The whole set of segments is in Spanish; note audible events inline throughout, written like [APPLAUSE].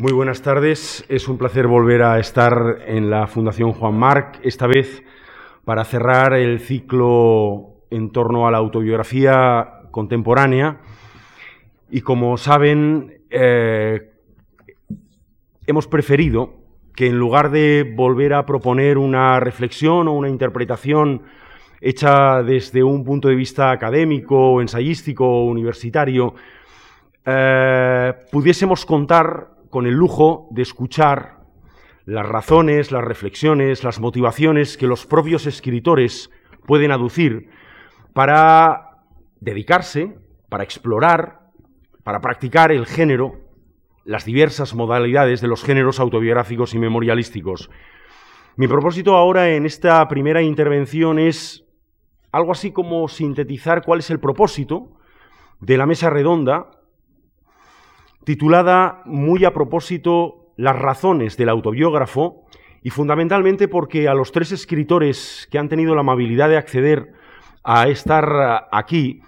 Muy buenas tardes. Es un placer volver a estar en la Fundación Juan Marc, esta vez para cerrar el ciclo en torno a la autobiografía contemporánea. Y como saben, eh, hemos preferido que en lugar de volver a proponer una reflexión o una interpretación hecha desde un punto de vista académico, ensayístico o universitario, eh, pudiésemos contar con el lujo de escuchar las razones, las reflexiones, las motivaciones que los propios escritores pueden aducir para dedicarse, para explorar, para practicar el género, las diversas modalidades de los géneros autobiográficos y memorialísticos. Mi propósito ahora en esta primera intervención es algo así como sintetizar cuál es el propósito de la mesa redonda titulada muy a propósito Las razones del autobiógrafo, y fundamentalmente porque a los tres escritores que han tenido la amabilidad de acceder a estar aquí,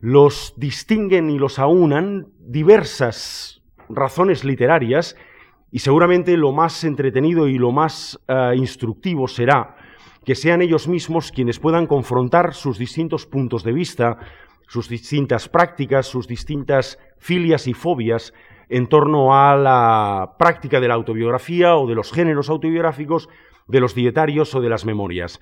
los distinguen y los aunan diversas razones literarias, y seguramente lo más entretenido y lo más eh, instructivo será que sean ellos mismos quienes puedan confrontar sus distintos puntos de vista sus distintas prácticas, sus distintas filias y fobias en torno a la práctica de la autobiografía o de los géneros autobiográficos, de los dietarios o de las memorias.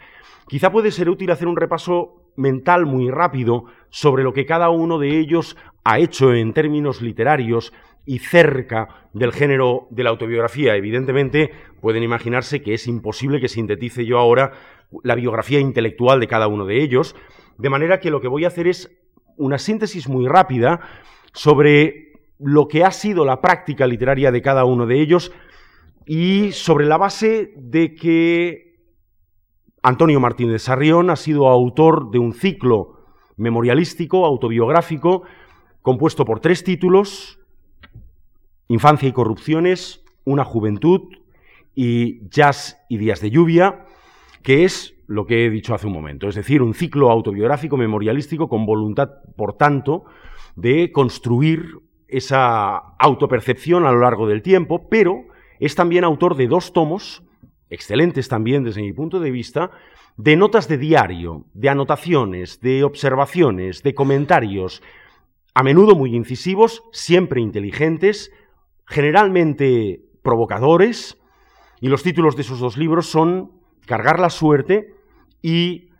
Quizá puede ser útil hacer un repaso mental muy rápido sobre lo que cada uno de ellos ha hecho en términos literarios y cerca del género de la autobiografía. Evidentemente, pueden imaginarse que es imposible que sintetice yo ahora la biografía intelectual de cada uno de ellos, de manera que lo que voy a hacer es una síntesis muy rápida sobre lo que ha sido la práctica literaria de cada uno de ellos y sobre la base de que Antonio Martínez Sarrión ha sido autor de un ciclo memorialístico, autobiográfico, compuesto por tres títulos, Infancia y Corrupciones, Una Juventud y Jazz y Días de Lluvia, que es lo que he dicho hace un momento, es decir, un ciclo autobiográfico memorialístico con voluntad, por tanto, de construir esa autopercepción a lo largo del tiempo, pero es también autor de dos tomos, excelentes también desde mi punto de vista, de notas de diario, de anotaciones, de observaciones, de comentarios, a menudo muy incisivos, siempre inteligentes, generalmente provocadores, y los títulos de esos dos libros son Cargar la suerte y,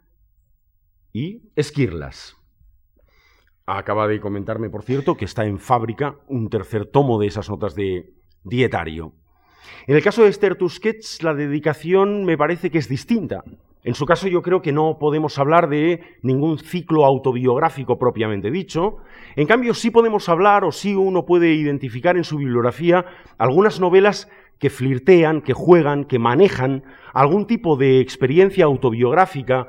y Esquirlas. Acaba de comentarme, por cierto, que está en fábrica un tercer tomo de esas notas de dietario. En el caso de Esther Tusquets, la dedicación me parece que es distinta. En su caso yo creo que no podemos hablar de ningún ciclo autobiográfico propiamente dicho. En cambio sí podemos hablar o sí uno puede identificar en su bibliografía algunas novelas que flirtean, que juegan, que manejan algún tipo de experiencia autobiográfica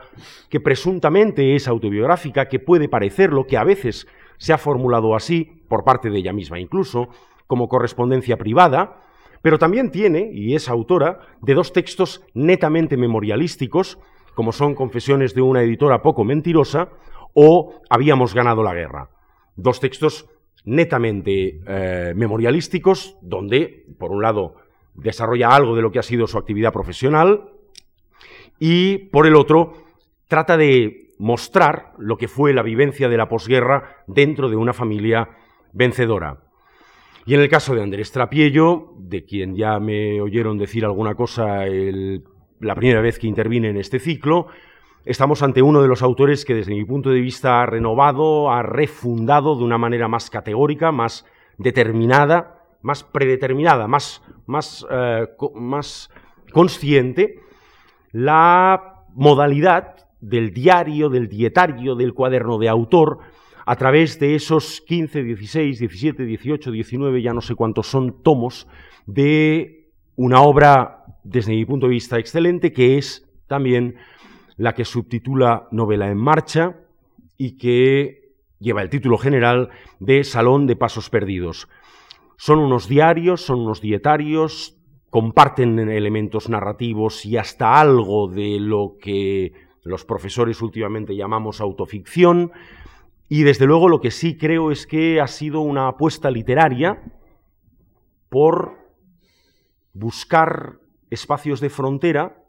que presuntamente es autobiográfica, que puede parecerlo, que a veces se ha formulado así, por parte de ella misma incluso, como correspondencia privada, pero también tiene, y es autora, de dos textos netamente memorialísticos, como son Confesiones de una editora poco mentirosa o Habíamos ganado la guerra. Dos textos netamente eh, memorialísticos, donde, por un lado, desarrolla algo de lo que ha sido su actividad profesional y, por el otro, trata de mostrar lo que fue la vivencia de la posguerra dentro de una familia vencedora. Y en el caso de Andrés Trapiello, de quien ya me oyeron decir alguna cosa la primera vez que intervine en este ciclo, estamos ante uno de los autores que desde mi punto de vista ha renovado, ha refundado de una manera más categórica, más determinada, más predeterminada, más, más, eh, más consciente, la modalidad del diario, del dietario, del cuaderno de autor, a través de esos 15, 16, 17, 18, 19, ya no sé cuántos son tomos, de una obra, desde mi punto de vista, excelente, que es también la que subtitula Novela en Marcha y que lleva el título general de Salón de Pasos Perdidos. Son unos diarios, son unos dietarios, comparten elementos narrativos y hasta algo de lo que los profesores últimamente llamamos autoficción. Y desde luego lo que sí creo es que ha sido una apuesta literaria por buscar espacios de frontera,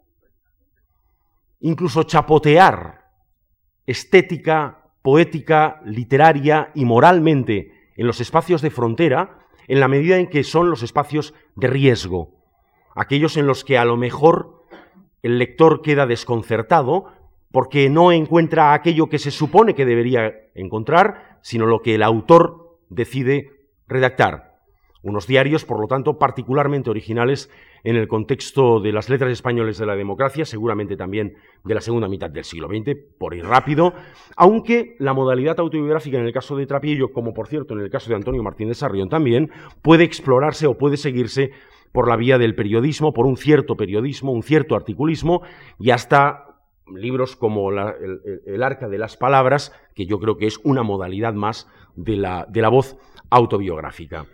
incluso chapotear estética, poética, literaria y moralmente en los espacios de frontera, en la medida en que son los espacios de riesgo, aquellos en los que a lo mejor el lector queda desconcertado porque no encuentra aquello que se supone que debería encontrar, sino lo que el autor decide redactar. Unos diarios, por lo tanto, particularmente originales en el contexto de las letras españoles de la democracia, seguramente también de la segunda mitad del siglo XX, por ir rápido, aunque la modalidad autobiográfica en el caso de Trapillo, como por cierto en el caso de Antonio Martínez Sarrión también, puede explorarse o puede seguirse por la vía del periodismo, por un cierto periodismo, un cierto articulismo y hasta libros como el, Arca de las Palabras, que yo creo que es una modalidad más de la voz autobiográfica.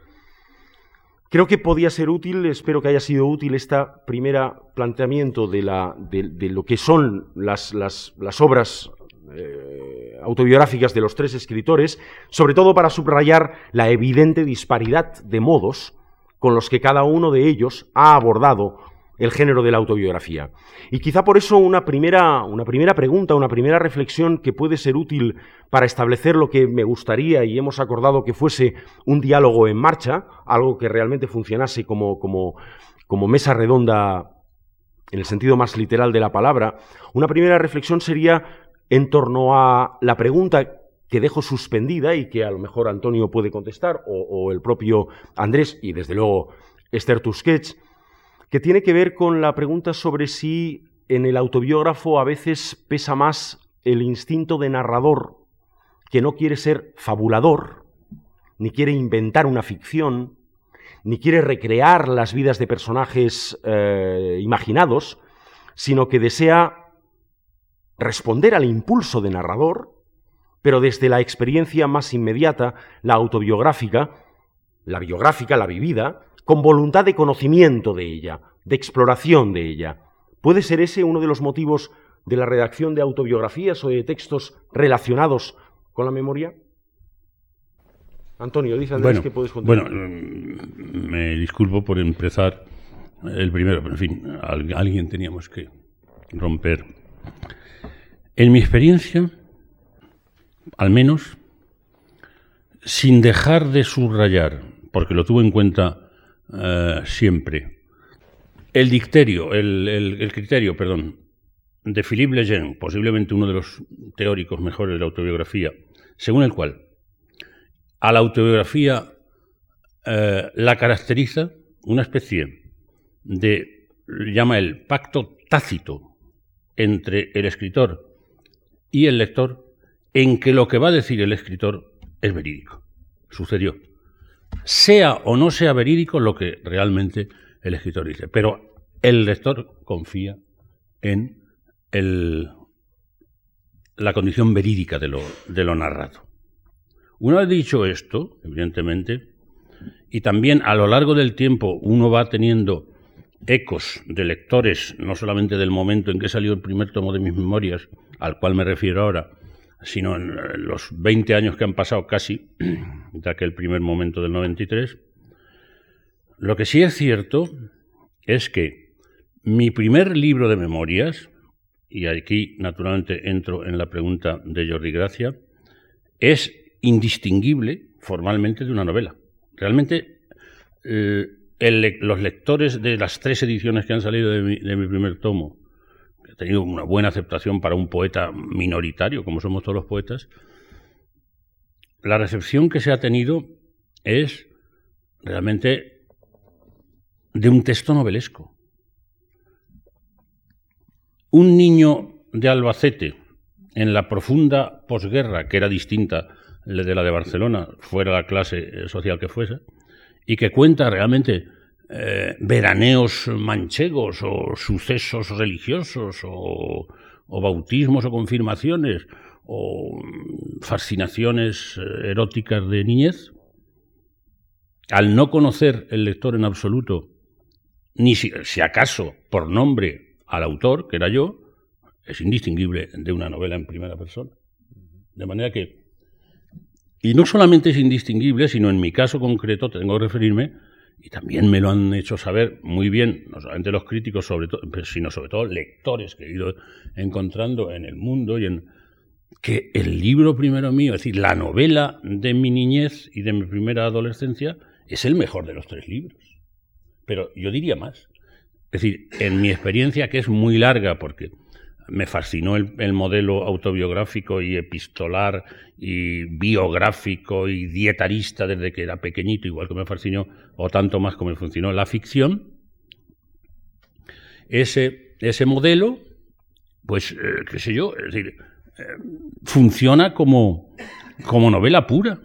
Creo que podía ser útil, espero que haya sido útil este primer planteamiento de, lo que son las, obras eh, autobiográficas de los tres escritores, sobre todo para subrayar la evidente disparidad de modos con los que cada uno de ellos ha abordado el género de la autobiografía. Y quizá por eso una primera, una primera pregunta, una primera reflexión que puede ser útil para establecer lo que me gustaría y hemos acordado que fuese un diálogo en marcha, algo que realmente funcionase como, como, mesa redonda en el sentido más literal de la palabra, una primera reflexión sería en torno a la pregunta que dejo suspendida y que a lo mejor Antonio puede contestar, o, o el propio Andrés, y desde luego Esther Tusquets, que tiene que ver con la pregunta sobre si en el autobiógrafo a veces pesa más el instinto de narrador, que no quiere ser fabulador, ni quiere inventar una ficción, ni quiere recrear las vidas de personajes eh, imaginados, sino que desea responder al impulso de narrador, pero desde la experiencia más inmediata, la autobiográfica, la biográfica, la vivida, con voluntad de conocimiento de ella, de exploración de ella. ¿Puede ser ese uno de los motivos de la redacción de autobiografías o de textos relacionados con la memoria? Antonio, dice Andrés que puedes contar. Bueno, mm, me disculpo por empezar el primero, pero en fin, alguien teníamos que romper. En mi experiencia, al menos, sin dejar de subrayar, porque lo tuve en cuenta eh, siempre. El dicterio, el, criterio, perdón, de Philippe Lejeune, posiblemente uno de los teóricos mejores de la autobiografía, según el cual a la autobiografía eh, la caracteriza una especie de, llama el pacto tácito entre el escritor y el lector, en que lo que va a decir el escritor es verídico. Sucedió sea o no sea verídico lo que realmente el escritor dice. Pero el lector confía en la condición verídica de lo, de lo narrado. Una vez dicho esto, evidentemente, y también a lo largo del tiempo uno va teniendo ecos de lectores, no solamente del momento en que salió el primer tomo de mis memorias, al cual me refiero ahora, sino en los 20 años que han pasado casi, [CLEARS THROAT] de aquel primer momento del 93, lo que sí es cierto es que mi primer libro de memorias, y aquí naturalmente entro en la pregunta de Jordi Gracia, es indistinguible formalmente de una novela. Realmente eh, los lectores de las tres ediciones que han salido de mi primer tomo ha tenido una buena aceptación para un poeta minoritario, como somos todos los poetas, la recepción que se ha tenido es realmente de un texto novelesco. Un niño de Albacete, en la profunda posguerra, que era distinta de la de Barcelona, fuera la clase social que fuese, y que cuenta realmente eh, veraneos manchegos o sucesos religiosos o, bautismos o confirmaciones o fascinaciones eh, eróticas de niñez, al no conocer el lector en absoluto, ni si, acaso por nombre al autor, que era yo, es indistinguible de una novela en primera persona. De manera que, y no solamente es indistinguible, sino en mi caso concreto tengo que referirme y también me lo han hecho saber muy bien, no solamente los críticos, sobre todo, sino sobre todo lectores que he ido encontrando en el mundo y en que el libro primero mío, es decir, la novela de mi niñez y de mi primera adolescencia, es el mejor de los tres libros. Pero yo diría más. Es decir, en mi experiencia, que es muy larga, porque me fascinó el, modelo autobiográfico y epistolar y biográfico y dietarista desde que era pequeñito, igual que me fascinó, o tanto más como me funcionó la ficción. Ese, ese modelo, pues, eh, qué sé yo, es decir, eh, funciona como, como novela pura,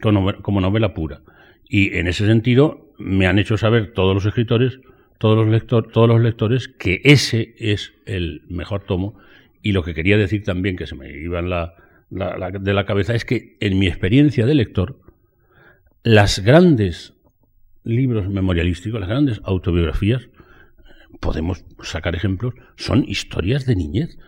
como novela pura. Y en ese sentido me han hecho saber todos los escritores todos los, lectores que ese es el mejor tomo. Y lo que quería decir también, que se me iba la, de la cabeza, es que en mi experiencia de lector, las grandes libros memorialísticos, las grandes autobiografías, podemos sacar ejemplos, son historias de niñez.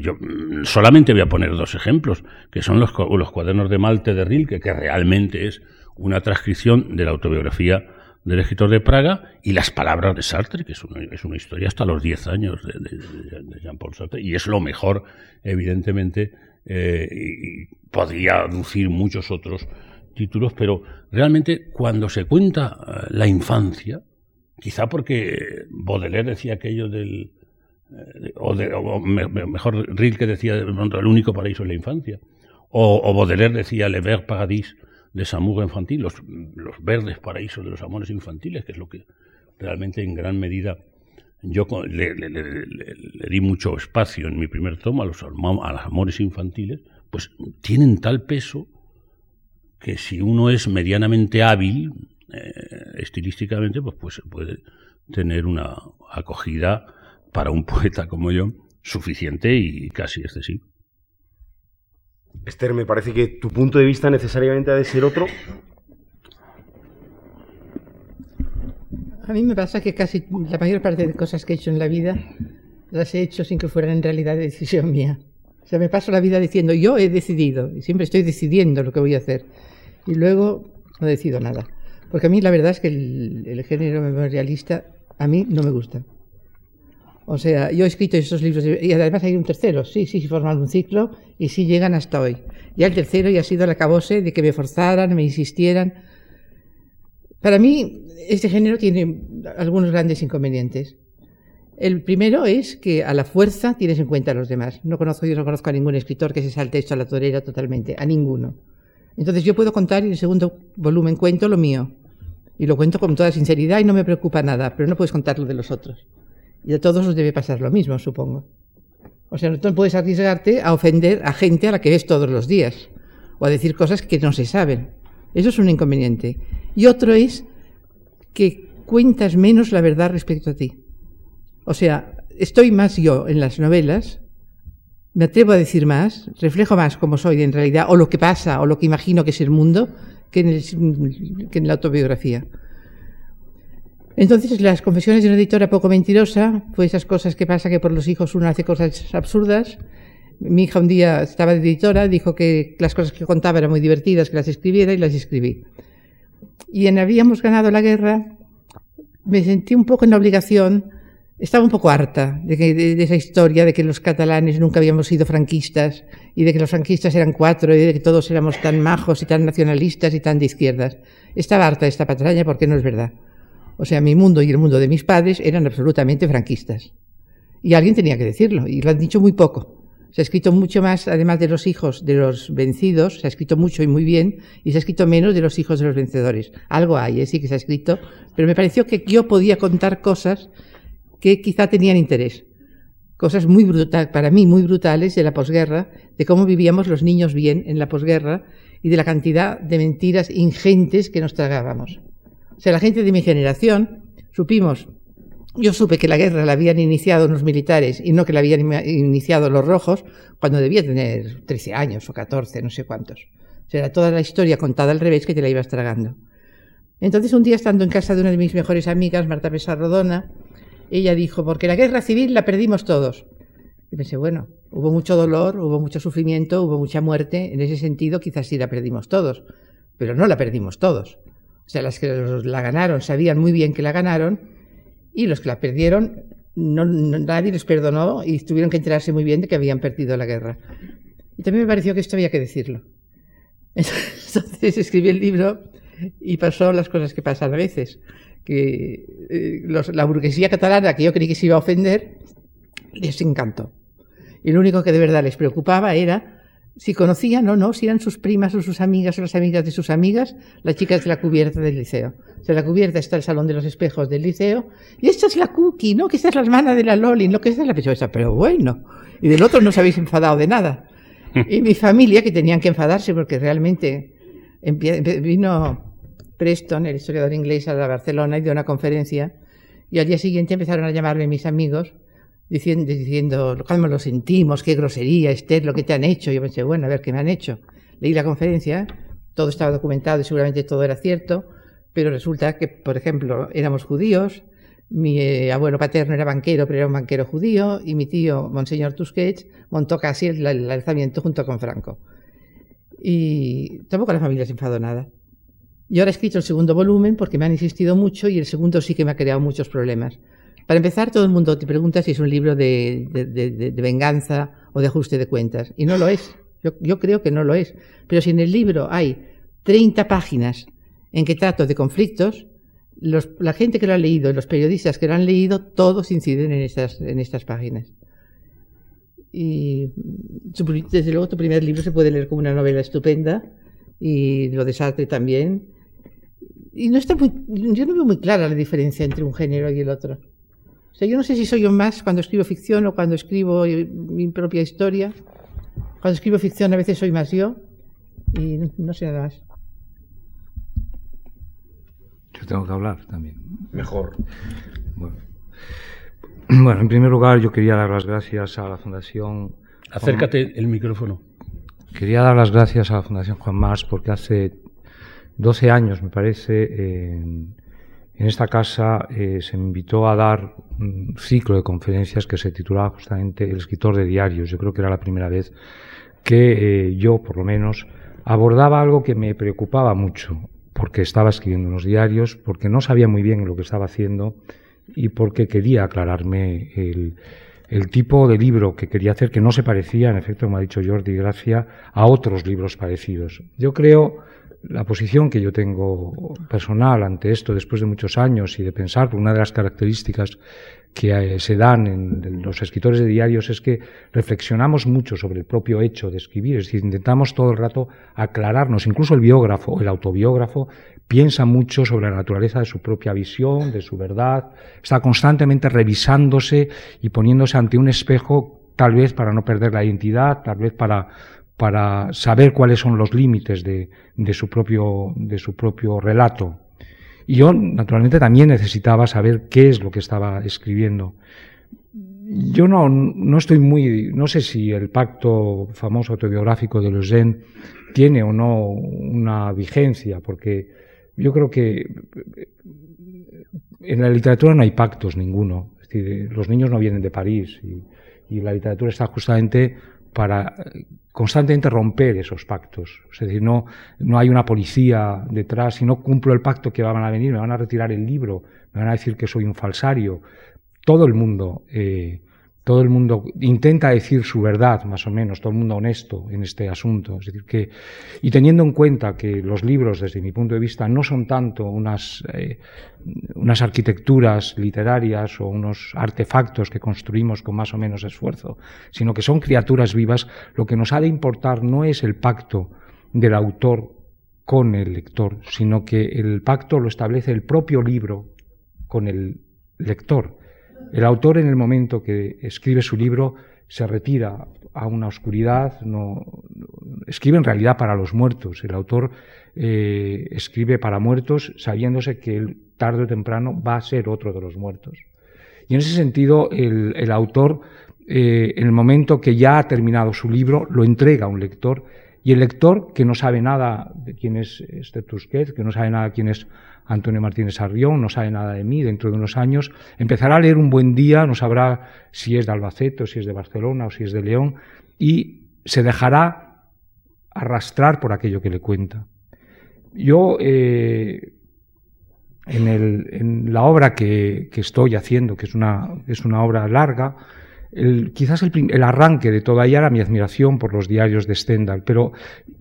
Yo mm, solamente voy a poner dos ejemplos, que son los, los cuadernos de Malte de Rilke, que realmente es una transcripción de la autobiografía del escritor de Praga, y Las palabras de Sartre, que es una, es una historia hasta los 10 años de, Jean-Paul Sartre, y es lo mejor, evidentemente, eh, y podría aducir muchos otros títulos, pero realmente cuando se cuenta eh, la infancia, quizá porque Baudelaire decía aquello del... Eh, o, de, mejor Rilke decía, el único paraíso es la infancia, o, o Baudelaire decía Le Ver Paradis, de Samuga infantil, los, verdes paraísos de los amores infantiles, que es lo que realmente en gran medida yo le, di mucho espacio en mi primer tomo a los, a los amores infantiles, pues tienen tal peso que si uno es medianamente hábil eh, estilísticamente, pues, pues puede tener una acogida para un [LAUGHS] poeta como yo suficiente y casi excesiva. Esther, me parece que tu punto de vista necesariamente ha de ser otro. A mí me pasa que casi la mayor parte de cosas que he hecho en la vida las he hecho sin que fueran en realidad decisión mía. O sea, me paso la vida diciendo yo he decidido y siempre estoy decidiendo lo que voy a hacer y luego no decido nada. Porque a mí la verdad es que el, el género memorialista a mí no me gusta. O sea, yo he escrito esos libros y además hay un tercero, sí, sí, forman un ciclo y sí llegan hasta hoy. Ya el tercero ya ha sido el acabose de que me forzaran, me insistieran. Para mí, este género tiene algunos grandes inconvenientes. El primero es que a la fuerza tienes en cuenta a los demás. No conozco, yo no conozco a ningún escritor que se salte esto a la torera totalmente, a ninguno. Entonces yo puedo contar y en el segundo volumen cuento lo mío. Y lo cuento con toda sinceridad y no me preocupa nada, pero no puedes contar lo de los otros. Y a todos os debe pasar lo mismo, supongo. O sea, no puedes arriesgarte a ofender a gente a la que ves todos los días o a decir cosas que no se saben. Eso es un inconveniente. Y otro es que cuentas menos la verdad respecto a ti. O sea, estoy más yo en las novelas, me atrevo a decir más, reflejo más como soy en realidad, o lo que pasa, o lo que imagino que es el mundo, que en, que en la autobiografía. Entonces, las confesiones de una editora poco mentirosa, pues esas cosas que pasa que por los hijos uno hace cosas absurdas. Mi hija un día estaba de editora, dijo que las cosas que contaba eran muy divertidas, que las escribiera y las escribí. Y en Habíamos ganado la guerra, me sentí un poco en la obligación, estaba un poco harta de, de, esa historia de que los catalanes nunca habíamos sido franquistas y de que los franquistas eran cuatro y de que todos éramos tan majos y tan nacionalistas y tan de izquierdas. Estaba harta de esta patraña porque no es verdad. O sea, mi mundo y el mundo de mis padres eran absolutamente franquistas. Y alguien tenía que decirlo, y lo han dicho muy poco. Se ha escrito mucho más, además de los hijos de los vencidos, se ha escrito mucho y muy bien, y se ha escrito menos de los hijos de los vencedores. Algo hay, ¿eh? sí que se ha escrito, pero me pareció que yo podía contar cosas que quizá tenían interés. Cosas muy brutales, para mí muy brutales de la posguerra, de cómo vivíamos los niños bien en la posguerra y de la cantidad de mentiras ingentes que nos tragábamos. La gente de mi generación supimos, yo supe que la guerra la habían iniciado los militares y no que la habían iniciado los rojos cuando debía tener 13 años o 14, no sé cuántos. O sea, era toda la historia contada al revés que te la ibas tragando. Entonces, un día estando en casa de una de mis mejores amigas, Marta Pesarrodona, ella dijo, porque la guerra civil la perdimos todos. Y pensé, bueno, hubo mucho dolor, hubo mucho sufrimiento, hubo mucha muerte, en ese sentido quizás sí la perdimos todos, pero no la perdimos todos. O sea, las que la ganaron sabían muy bien que la ganaron y los que la perdieron, no, nadie les perdonó y tuvieron que enterarse muy bien de que habían perdido la guerra. Y también me pareció que esto había que decirlo. [LAUGHS] Entonces escribí el libro y pasó las cosas que pasan a veces. Que eh, la burguesía catalana, que yo creí que se iba a ofender, les encantó. Y lo único que de verdad les preocupaba era si conocían o no, si eran sus primas o sus amigas o las amigas de sus amigas, las chicas de la cubierta del liceo. O sea, la cubierta está el salón de los espejos del liceo, y esta es la Cookie, ¿no? Que esta es la hermana de la Loli, ¿no? Que esta es la pechosa, pero bueno. Y del otro no os habéis enfadado de nada. Y mi familia, que tenían que enfadarse porque realmente vino Preston, el historiador inglés, a Barcelona y dio una conferencia, y al día siguiente empezaron a llamarme mis amigos diciendo, diciendo cómo lo sentimos, qué grosería, Esther, lo que te han hecho. Yo pensé, bueno, a ver qué me han hecho. Leí la conferencia, todo estaba documentado y seguramente todo era cierto, pero resulta que, por ejemplo, éramos judíos, mi eh, abuelo paterno era banquero, pero era un banquero judío, y mi tío, Monseñor Tusquets, montó casi el, el alzamiento junto con Franco. Y tampoco la familia se enfadó nada. Yo ahora he escrito el segundo volumen porque me han insistido mucho y el segundo sí que me ha creado muchos problemas. Para empezar, todo el mundo te pregunta si es un libro de, venganza o de ajuste de cuentas. Y no lo es. Yo, creo que no lo es. Pero si en el libro hay 30 páginas en que trato de conflictos, la gente que lo ha leído y los periodistas que lo han leído, todos inciden en estas, en estas páginas. Y desde luego tu primer libro se puede leer como una novela estupenda y lo de Sartre también. Y no está muy, yo no veo muy clara la diferencia entre un género y el otro. O sea, yo no sé si soy yo más cuando escribo ficción o cuando escribo eh, mi propia historia. Cuando escribo ficción a veces soy más yo y no, sé nada más. Yo tengo que hablar también. Mejor. Bueno. [CLEARS THROAT] bueno, en primer lugar yo quería dar las gracias a la Fundación... Acércate el micrófono. Quería dar las gracias a la Fundación Juan Mars porque hace 12 años, me parece, en, en esta casa eh, se me invitó a dar un ciclo de conferencias que se titulaba justamente El escritor de diarios. Yo creo que era la primera vez que eh, yo, por lo menos, abordaba algo que me preocupaba mucho, porque estaba escribiendo unos diarios, porque no sabía muy bien lo que estaba haciendo y porque quería aclararme el, el tipo de libro que quería hacer, que no se parecía, en efecto, como ha dicho Jordi Gracia, a otros libros parecidos. Yo creo la posición que yo tengo personal ante esto después de muchos años y de pensar, una de las características que eh, se dan en los escritores de diarios es que reflexionamos mucho sobre el propio hecho de escribir, es decir, intentamos todo el rato aclararnos, incluso el biógrafo, el autobiógrafo, piensa mucho sobre la naturaleza de su propia visión, de su verdad, está constantemente revisándose y poniéndose ante un espejo tal vez para no perder la identidad, tal vez para para saber cuáles son los límites de, su propio, relato. Y yo, naturalmente, también necesitaba saber qué es lo que estaba escribiendo. Yo no, estoy muy, no sé si el pacto famoso autobiográfico de Lausanne tiene o no una vigencia, porque yo creo que en la literatura no hay pactos ninguno. Es decir, los niños no vienen de París y la literatura está justamente para constantemente romper esos pactos. Es decir, no, no hay una policía detrás, si no cumplo el pacto que van a venir, me van a retirar el libro, me van a decir que soy un falsario. Todo el mundo eh, todo el mundo intenta decir su verdad, más o menos, todo el mundo honesto en este asunto. Es decir, que, y teniendo en cuenta que los libros, desde mi punto de vista, no son tanto unas, eh, unas arquitecturas literarias o unos artefactos que construimos con más o menos esfuerzo, sino que son criaturas vivas, lo que nos ha de importar no es el pacto del autor con el lector, sino que el pacto lo establece el propio libro con el lector. El autor en el momento que escribe su libro se retira a una oscuridad, no, escribe en realidad para los muertos. El autor eh, escribe para muertos sabiéndose que él tarde o temprano va a ser otro de los muertos. Y en ese sentido, el, autor, eh, en el momento que ya ha terminado su libro, lo entrega a un lector y el lector, que no sabe nada de quién es este que no sabe nada de quién es Antonio Martínez Arrión, no sabe nada de mí dentro de unos años, empezará a leer un buen día, no sabrá si es de Albacete o si es de Barcelona o si es de León, y se dejará arrastrar por aquello que le cuenta. Yo, eh, en, la obra que, estoy haciendo, que es una, es una obra larga, quizás el, arranque de toda ella era mi admiración por los diarios de Stendhal, pero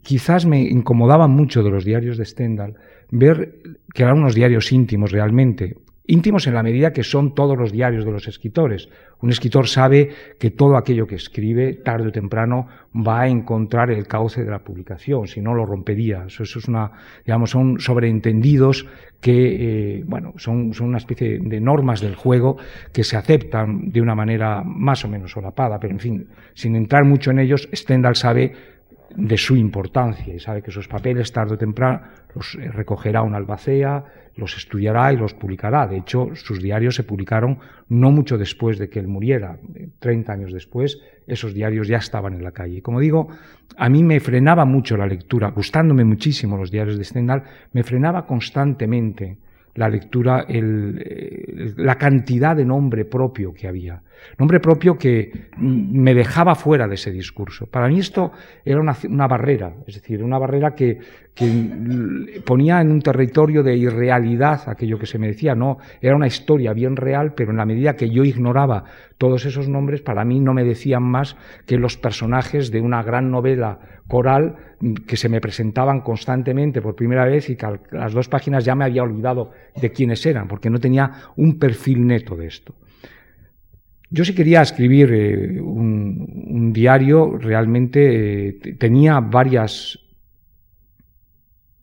quizás me incomodaba mucho de los diarios de Stendhal ver que eran unos diarios íntimos realmente, íntimos en la medida que son todos los diarios de los escritores. Un escritor sabe que todo aquello que escribe, tarde o temprano, va a encontrar el cauce de la publicación, si no lo rompería. Eso, es una, digamos, son sobreentendidos que, eh, bueno, son, son una especie de normas del juego que se aceptan de una manera más o menos solapada, pero en fin, sin entrar mucho en ellos, Stendhal sabe de su importancia y sabe que esos papeles tarde o temprano los eh, recogerá una albacea, los estudiará y los publicará. De hecho, sus diarios se publicaron no mucho después de que él muriera, 30 años después, esos diarios ya estaban en la calle. Como digo, a mí me frenaba mucho la lectura, gustándome muchísimo los diarios de Stendhal, me frenaba constantemente la lectura, el, la cantidad de nombre propio que había. Nombre propio que me dejaba fuera de ese discurso. Para mí esto era una, una barrera, es decir, una barrera que, que, ponía en un territorio de irrealidad aquello que se me decía. No, era una historia bien real, pero en la medida que yo ignoraba todos esos nombres, para mí no me decían más que los personajes de una gran novela coral que se me presentaban constantemente por primera vez y que a las dos páginas ya me había olvidado de quiénes eran, porque no tenía un perfil neto de esto. Yo sí quería escribir eh, un, diario, realmente eh, tenía varias,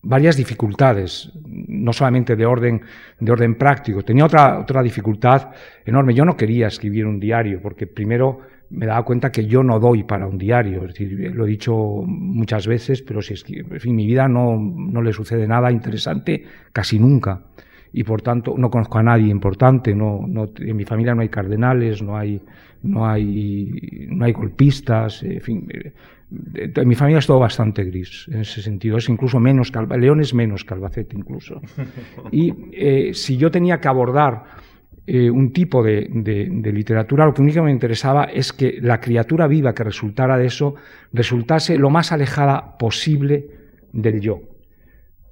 varias dificultades, no solamente de orden, de orden práctico, tenía otra, otra dificultad enorme. Yo no quería escribir un diario, porque primero me daba cuenta que yo no doy para un diario. Es decir, lo he dicho muchas veces, pero si es que, en fin, mi vida no, no le sucede nada interesante casi nunca. Y por tanto, no conozco a nadie importante. No, no, en mi familia no hay cardenales, no hay, no hay, no hay golpistas. En fin, eh, en mi familia es todo bastante gris en ese sentido. Es incluso menos León es menos que Albacete incluso. Y eh, si yo tenía que abordar eh, un tipo de, literatura, lo que únicamente me interesaba es que la criatura viva que resultara de eso resultase lo más alejada posible del yo.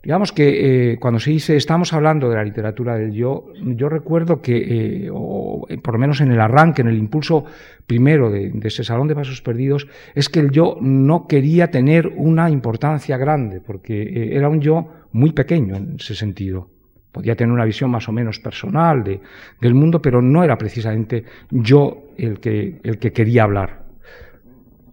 Digamos que eh, cuando se dice estamos hablando de la literatura del yo, yo recuerdo que, eh, o, por lo menos en el arranque, en el impulso primero de, ese Salón de Pasos Perdidos, es que el yo no quería tener una importancia grande, porque era un yo muy pequeño en ese sentido podía tener una visión más o menos personal de, del mundo, pero no era precisamente yo el que, el que quería hablar.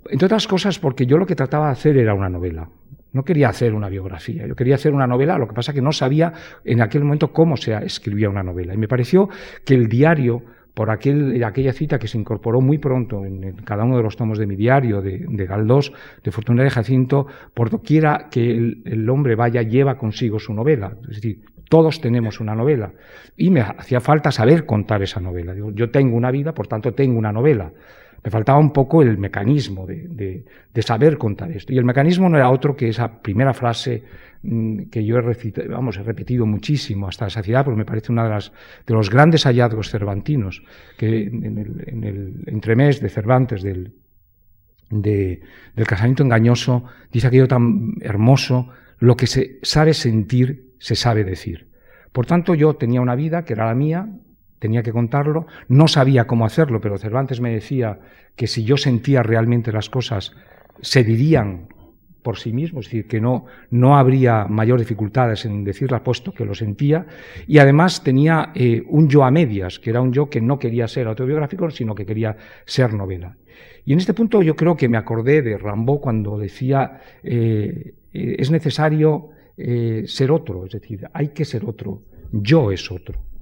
Entre otras cosas, porque yo lo que trataba de hacer era una novela. No quería hacer una biografía, yo quería hacer una novela, lo que pasa es que no sabía en aquel momento cómo se escribía una novela. Y me pareció que el diario, por aquel, aquella cita que se incorporó muy pronto en, cada uno de los tomos de mi diario, de, Galdós, de Fortuna de Jacinto, por doquiera que el, el, hombre vaya, lleva consigo su novela. Es decir, todos tenemos una novela. Y me hacía falta saber contar esa novela. Yo tengo una vida, por tanto tengo una novela. Me faltaba un poco el mecanismo de, saber contar esto. Y el mecanismo no era otro que esa primera frase mm, que yo he, vamos, he repetido muchísimo hasta la saciedad, porque me parece uno de, de los grandes hallazgos cervantinos, que en el, en el entremés de Cervantes del, del casamiento engañoso, dice aquello tan hermoso, lo que se sabe sentir se sabe decir. Por tanto, yo tenía una vida que era la mía, tenía que contarlo, no sabía cómo hacerlo, pero Cervantes me decía que si yo sentía realmente las cosas, se dirían por sí mismo, es decir, que no, no habría mayor dificultades en decirlas puesto que lo sentía, y además tenía eh, un yo a medias, que era un yo que no quería ser autobiográfico, sino que quería ser novela. Y en este punto yo creo que me acordé de Rambaud cuando decía eh, eh, es necesario ser otro, es decir, hay que ser otro, yo es otro.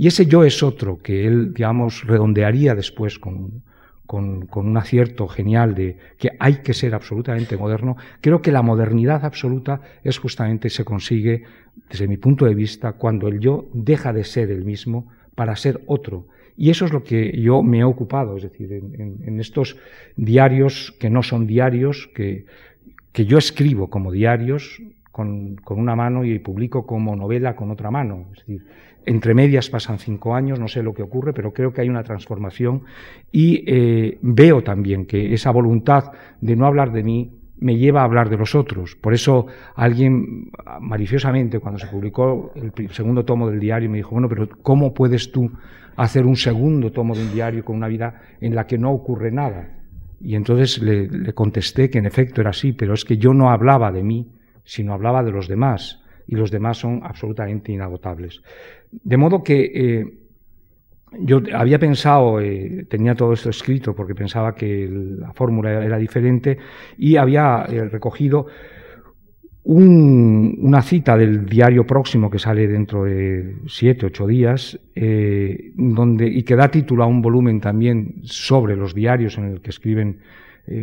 Y ese yo es otro que él, digamos, redondearía después con, con, un acierto genial de que hay que ser absolutamente moderno, creo que la modernidad absoluta es justamente, se consigue, desde mi punto de vista, cuando el yo deja de ser el mismo para ser otro. Y eso es lo que yo me he ocupado, es decir, en, estos diarios que no son diarios, que, que yo escribo como diarios, con, una mano y publico como novela con otra mano. Es decir, entre medias pasan cinco años, no sé lo que ocurre, pero creo que hay una transformación y eh, veo también que esa voluntad de no hablar de mí me lleva a hablar de los otros. Por eso alguien maliciosamente, cuando se publicó el segundo tomo del diario, me dijo, bueno, pero ¿cómo puedes tú hacer un segundo tomo de un diario con una vida en la que no ocurre nada? Y entonces le, contesté que en efecto era así, pero es que yo no hablaba de mí, sino hablaba de los demás, y los demás son absolutamente inagotables. De modo que eh, yo había pensado, eh, tenía todo esto escrito porque pensaba que la fórmula era diferente y había eh, recogido una cita del diario próximo que sale dentro de siete, ocho días, eh, donde, y que da título a un volumen también sobre los diarios en el que escriben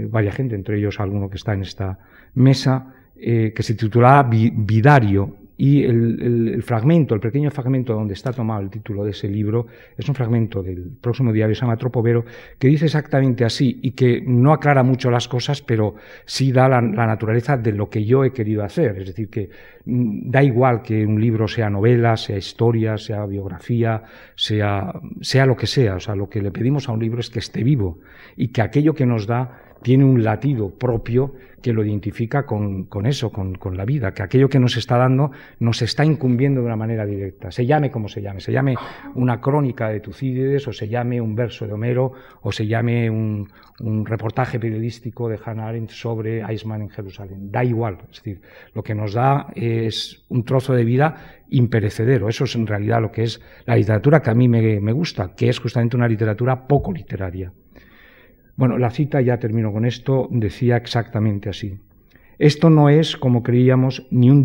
varias gente, entre ellos alguno que está en esta mesa, que se titula Vidario, y el, fragmento, el pequeño fragmento donde está tomado el título de ese libro, es un fragmento del próximo diario, se llama Tropovero, que dice exactamente así y que no aclara mucho las cosas, pero sí da la, naturaleza de lo que yo he querido hacer. Es decir, que mm, da igual que un libro sea novela, sea historia, sea biografía, sea, sea lo que sea. O sea, lo que le pedimos a un libro es que esté vivo y que aquello que nos da tiene un latido propio que lo identifica con, eso, con, la vida, que aquello que nos está dando nos está incumbiendo de una manera directa, se llame como se llame, se llame una crónica de Tucídides, o se llame un verso de Homero, o se llame un, reportaje periodístico de Hannah Arendt sobre Eichmann en Jerusalén. Da igual, es decir, lo que nos da es un trozo de vida imperecedero. Eso es en realidad lo que es la literatura que a mí me gusta, que es justamente una literatura poco literaria. Bueno, la cita, ya termino con esto, decía exactamente así. Esto no es, como creíamos, ni un...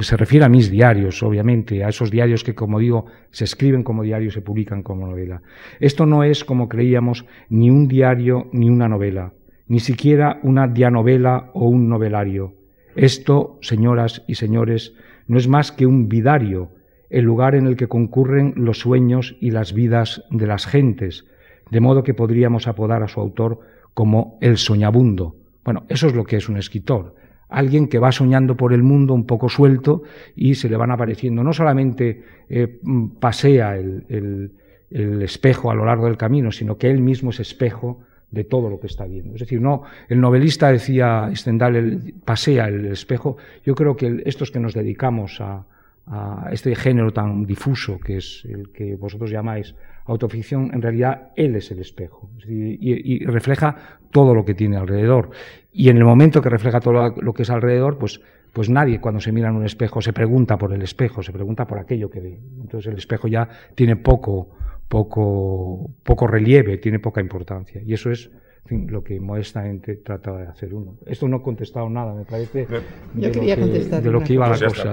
Se refiere a mis diarios, obviamente, a esos diarios que, como digo, se escriben como diario y se publican como novela. Esto no es, como creíamos, ni un diario ni una novela, ni siquiera una dianovela o un novelario. Esto, señoras y señores, no es más que un vidario, el lugar en el que concurren los sueños y las vidas de las gentes, de modo que podríamos apodar a su autor como el soñabundo. Bueno, eso es lo que es un escritor, alguien que va soñando por el mundo un poco suelto y se le van apareciendo, no solamente eh, pasea el, espejo a lo largo del camino, sino que él mismo es espejo de todo lo que está viendo. Es decir, no, el novelista decía Stendhal, pasea el espejo. Yo creo que estos que nos dedicamos a, a este género tan difuso que es el que vosotros llamáis autoficción, en realidad él es el espejo y, refleja todo lo que tiene alrededor. Y en el momento que refleja todo lo que es alrededor, pues, pues nadie cuando se mira en un espejo se pregunta por el espejo, se pregunta por aquello que ve. Entonces el espejo ya tiene poco, poco, poco relieve, tiene poca importancia. Y eso es lo que modestamente trata de hacer uno. Esto no he contestado nada, me parece, de, lo que, de, lo que, iba la pues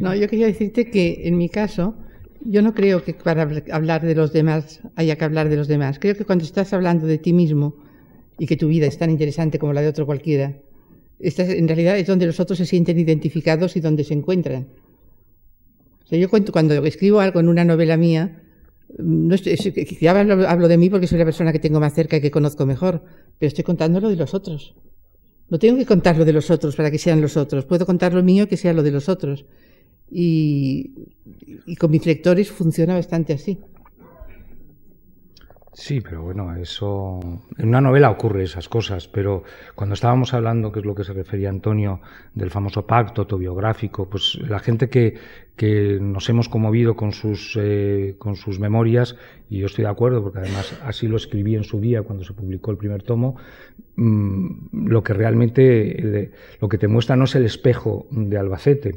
No, yo quería decirte que en mi caso, yo no creo que para hablar de los demás haya que hablar de los demás. Creo que cuando estás hablando de ti mismo y que tu vida es tan interesante como la de otro cualquiera, en realidad es donde los otros se sienten identificados y donde se encuentran. yo cuento, cuando escribo algo en una novela mía, no ya hablo, hablo, de mí porque soy la persona que tengo más cerca y que conozco mejor, pero estoy contando lo de los otros. No tengo que contar lo de los otros para que sean los otros. Puedo contar lo mío que sea lo de los otros. Y, con mis lectores funciona bastante así. Sí, pero bueno, eso. En una novela ocurre esas cosas, pero cuando estábamos hablando, que es lo que se refería Antonio, del famoso pacto autobiográfico, pues la gente que, que nos hemos conmovido con sus, eh, con sus memorias, y yo estoy de acuerdo, porque además así lo escribí en su día cuando se publicó el primer tomo, mm, lo que realmente, lo que te muestra no es el espejo de Albacete,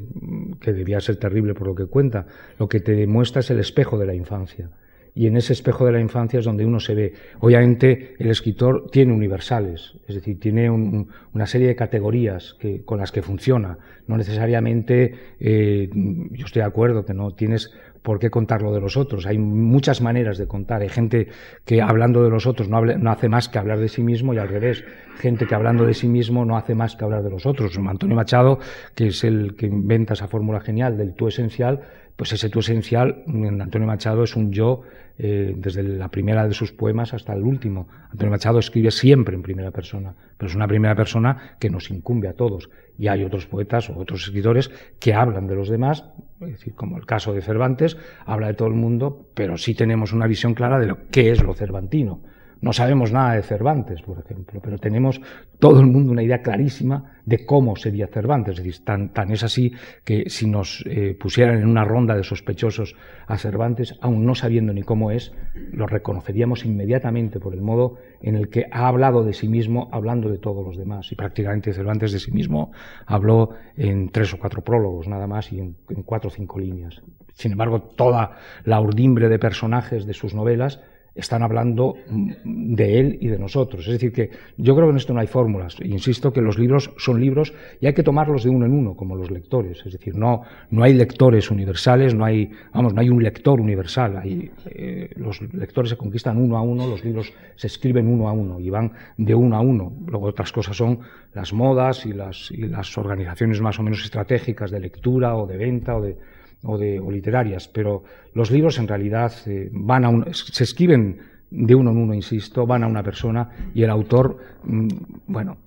que debía ser terrible por lo que cuenta, lo que te muestra es el espejo de la infancia y en ese espejo de la infancia es donde uno se ve. Obviamente el escritor tiene universales, es decir, tiene una serie de categorías que, con las que funciona. No necesariamente, eh, yo estoy de acuerdo que no tienes por qué contar lo de los otros. Hay muchas maneras de contar. Hay gente que hablando de los otros no, no, hace más que hablar de sí mismo y al revés. Gente que hablando de sí mismo no hace más que hablar de los otros. Antonio Machado, que es el que inventa esa fórmula genial del tú esencial, pues ese tú esencial en Antonio Machado es un yo eh, desde la primera de sus poemas hasta el último. Antonio Machado escribe siempre en primera persona, pero es una primera persona que nos incumbe a todos. Y hay otros poetas o otros escritores que hablan de los demás, es decir, como el caso de Cervantes, habla de todo el mundo, pero sí tenemos una visión clara de lo que es lo cervantino. No sabemos nada de Cervantes, por ejemplo, pero tenemos todo el mundo una idea clarísima de cómo sería Cervantes. Es decir, tan, es así que si nos eh, pusieran en una ronda de sospechosos a Cervantes, aún no sabiendo ni cómo es, lo reconoceríamos inmediatamente por el modo en el que ha hablado de sí mismo, hablando de todos los demás. Y prácticamente Cervantes de sí mismo habló en tres o cuatro prólogos nada más y en cuatro o cinco líneas. Sin embargo, toda la urdimbre de personajes de sus novelas están hablando mm, de él y de nosotros. Es decir, que yo creo que en esto no hay fórmulas. Insisto que los libros son libros y hay que tomarlos de uno en uno, como los lectores. Es decir, no, no hay lectores universales, no hay, vamos, no hay un lector universal. Hay, eh, los lectores se conquistan uno a uno, los libros se escriben uno a uno y van de uno a uno. Luego otras cosas son las modas y las, y las organizaciones más o menos estratégicas de lectura o de venta o de o, de, o literarias, pero los libros en realidad eh, van a un, se escriben de uno en uno, insisto, van a una persona y el autor, mm, bueno,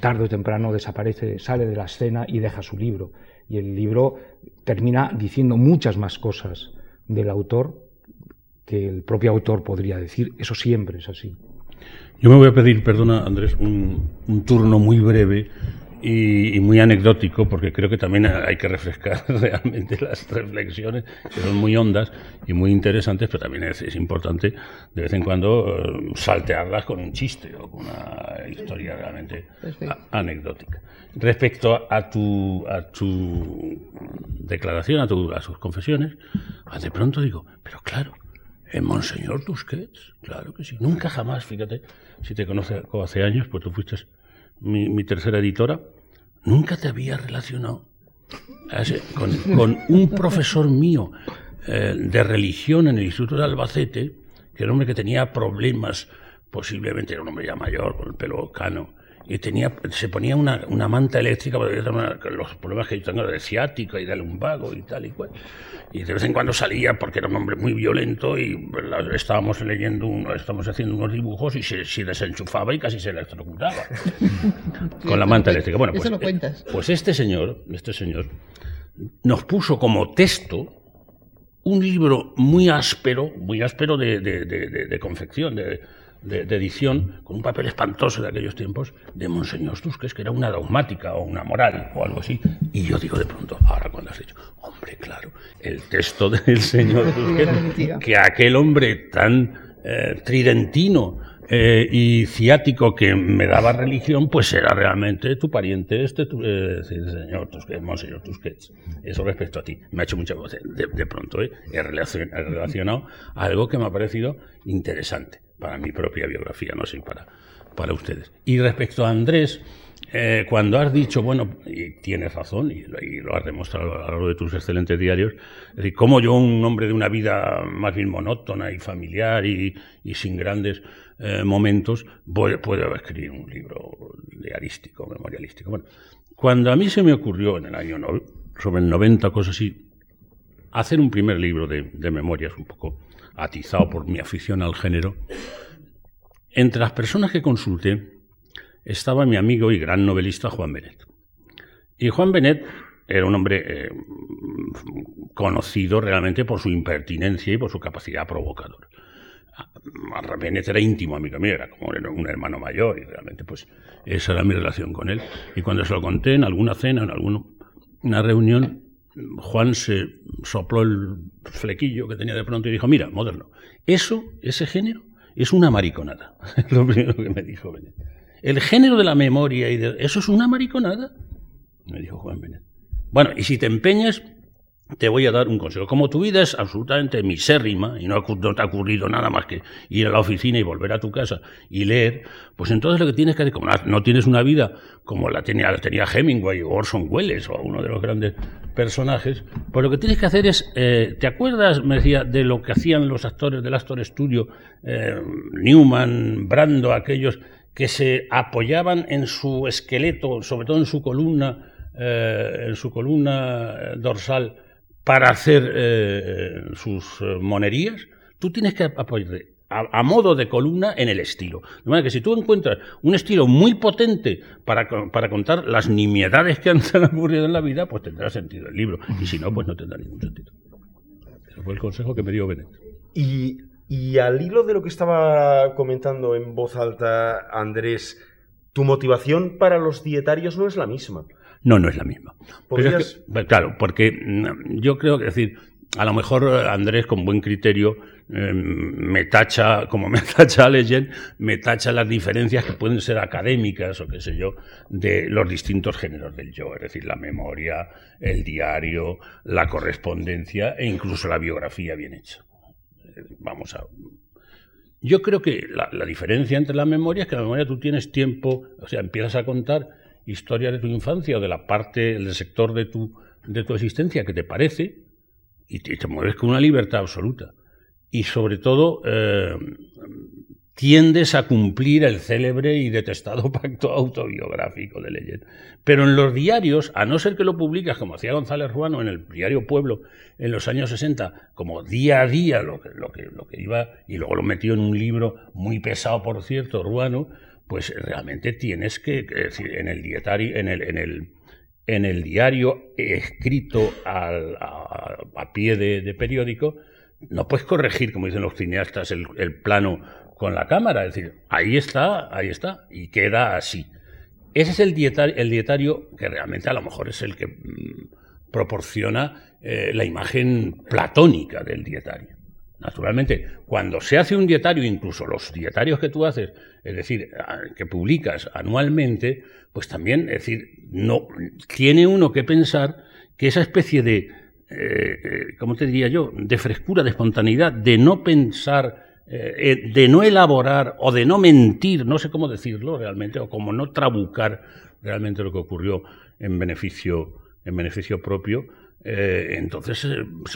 tarde o temprano desaparece, sale de la escena y deja su libro. Y el libro termina diciendo muchas más cosas del autor que el propio autor podría decir. Eso siempre es así. Yo me voy a pedir, perdona Andrés, un, un turno muy breve y, muy anecdótico, porque creo que también [LAUGHS] hay que refrescar [LAUGHS] realmente las reflexiones, que son muy hondas y muy interesantes, pero también es, importante de vez en cuando eh, saltearlas con un chiste o con una historia realmente anecdótica. Respecto a tu, a tu declaración, a, tu, a sus confesiones, ah, de pronto digo, pero claro, el Monseñor Tusquets, claro que sí. Nunca jamás, fíjate, si te conozco hace años, pues tú fuiste mi, tercera editora, nunca te había relacionado con, un profesor mío eh, de religión en el Instituto de Albacete, que era un hombre que tenía problemas, posiblemente era un hombre ya mayor, con el pelo cano, y tenía, se ponía una, una manta eléctrica para los problemas que yo tengo de ciática y de lumbago y tal y cual. Y de vez en cuando salía porque era un hombre muy violento y estábamos leyendo, estábamos haciendo unos dibujos y se, desenchufaba y casi se electrocutaba [LAUGHS] con la manta eléctrica. Bueno, pues, eh, pues este señor, este señor nos puso como texto un libro muy áspero, muy áspero de, de, de confección, de, de, edición, con un papel espantoso de aquellos tiempos, de Monseñor Tusques, que era una dogmática o una moral o algo así. Y yo digo de pronto, ahora cuando has dicho, hombre, claro, el texto [LAUGHS] del señor Tusques, que aquel hombre tan eh, tridentino eh, y ciático que me daba religión, pues era realmente tu pariente, este, eh, señor Tusquets, Monseñor Tusquets. Eso respecto a ti. Me ha hecho mucha voz. De, de pronto he relacionado algo que me ha parecido interesante para mi propia biografía, no sé, para, para ustedes. Y respecto a Andrés, eh, cuando has dicho, bueno, y tienes razón, y, lo has demostrado a lo largo de tus excelentes diarios, es decir, cómo yo, un hombre de una vida más bien monótona y familiar y, sin grandes eh, momentos, puedo escribir un libro diarístico, memorialístico. Bueno, cuando a mí se me ocurrió en el año no, sobre el 90, cosas así, hacer un primer libro de, de memorias un poco atizado por mi afición al género, entre las personas que consulté estaba mi amigo y gran novelista Juan Benet. Y Juan Benet era un hombre eh, conocido realmente por su impertinencia y por su capacidad provocadora. Benet era íntimo amigo mío, era como un hermano mayor y realmente pues esa era mi relación con él. Y cuando se lo conté en alguna cena, en alguna reunión, Juan se sopló el flequillo que tenía de pronto y dijo, mira, moderno, eso, ese género, es una mariconada. [LAUGHS] lo primero que me dijo Benet. El género de la memoria y de... ¿Eso es una mariconada? Me dijo Juan Benet. Bueno, y si te empeñas, te voy a dar un consejo. Como tu vida es absolutamente misérrima y no, te ha ocurrido nada más que ir a la oficina y volver a tu casa y leer, pues entonces lo que tienes que hacer, como no tienes una vida como la tenía, tenía Hemingway o Orson Welles o uno de los grandes personajes, pues lo que tienes que hacer es, eh, ¿te acuerdas, me decía, de lo que hacían los actores del Astor Studio, eh, Newman, Brando, aquellos que se apoyaban en su esqueleto, sobre todo en su columna, eh, en su columna dorsal, para hacer eh, sus eh, monerías, tú tienes que apoyarte a, modo de columna en el estilo. De manera que si tú encuentras un estilo muy potente para, para contar las nimiedades que [LAUGHS] han, ocurrido en la vida, pues tendrá sentido el libro. Y si no, pues no tendrá ningún sentido. Ese fue el consejo que me dio Benet. Y Y al hilo de lo que estaba comentando en voz alta Andrés, tu motivación para los dietarios no es la misma. No, no es la misma. claro, porque mm, yo creo que, decir, a lo mejor Andrés, con buen criterio, em, me tacha, [LAUGHS] como me tacha Legend, me tacha las diferencias que pueden ser académicas o qué sé yo, de los distintos géneros del yo, es decir, la memoria, el diario, la correspondencia e incluso la biografía bien hecha. Vamos a. Yo creo que la, la diferencia entre la memoria es que la memoria tú tienes tiempo, o sea, empiezas a contar historias de tu infancia o de la parte, del sector de tu, de tu existencia que te parece, y te, mueves con una libertad absoluta. Y sobre todo, eh, tiendes a cumplir el célebre y detestado [LAUGHS] pacto autobiográfico de Leyenda. Pero en los diarios, a no ser que lo publicas, como hacía González Ruano en el diario Pueblo en los años 60, como día a día lo que, lo que, lo que iba, y luego lo metió en un libro muy pesado, por cierto, Ruano, pues realmente tienes que, decir, en el dietario, en el, en el en el diario escrito a, pie de, periódico, no puedes corregir, como dicen los cineastas, el, plano con la cámara. Es decir, ahí está, ahí está, y queda así. Ese es el dietario, el dietario que realmente a lo mejor es el que mm, proporciona eh, la imagen platónica del dietario. Naturalmente, cuando se hace un dietario, incluso los dietarios que tú haces, es decir, que publicas anualmente, pues también, es decir, no tiene uno que pensar que esa especie de, eh, eh, ¿cómo te diría yo?, de frescura, de espontaneidad, de no pensar, eh, de no elaborar o de no mentir, no sé cómo decirlo realmente, o como no trabucar realmente lo que ocurrió en beneficio, en beneficio propio, entonces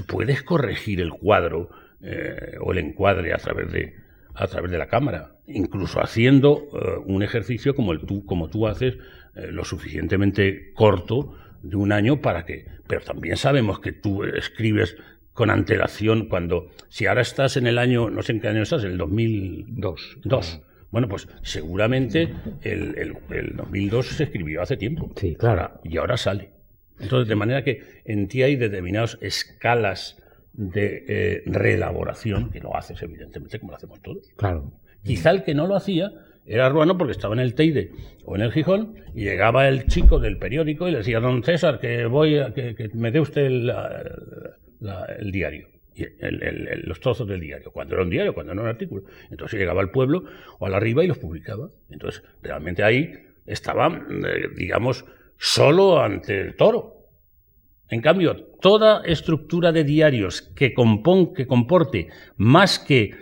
puedes corregir el cuadro eh, o el encuadre a través de, a través de la cámara, incluso haciendo eh, un ejercicio como, el tú, como tú haces, eh, lo suficientemente corto de un año para que... Pero también sabemos que tú escribes con antelación cuando... Si ahora estás en el año, no sé en qué año estás, el 2002. Dos. Bueno, pues seguramente el, el, el 2002 se escribió hace tiempo. Sí, claro. Y ahora sale. Entonces, de manera que en ti hay determinadas escalas de eh, reelaboración, que lo haces evidentemente como lo hacemos todos. Claro. Quizá el que no lo hacía era Ruano porque estaba en el Teide o en el Gijón y llegaba el chico del periódico y le decía, don César, que voy a, que, me dé usted el, diario. los trozos del diario, cuando era un diario, cuando no era un artículo. Entonces llegaba al pueblo o a la arriba y los publicaba. Entonces, realmente ahí estaba, eh, digamos, solo ante el toro. En cambio, toda estructura de diarios que, que comporte más que eh,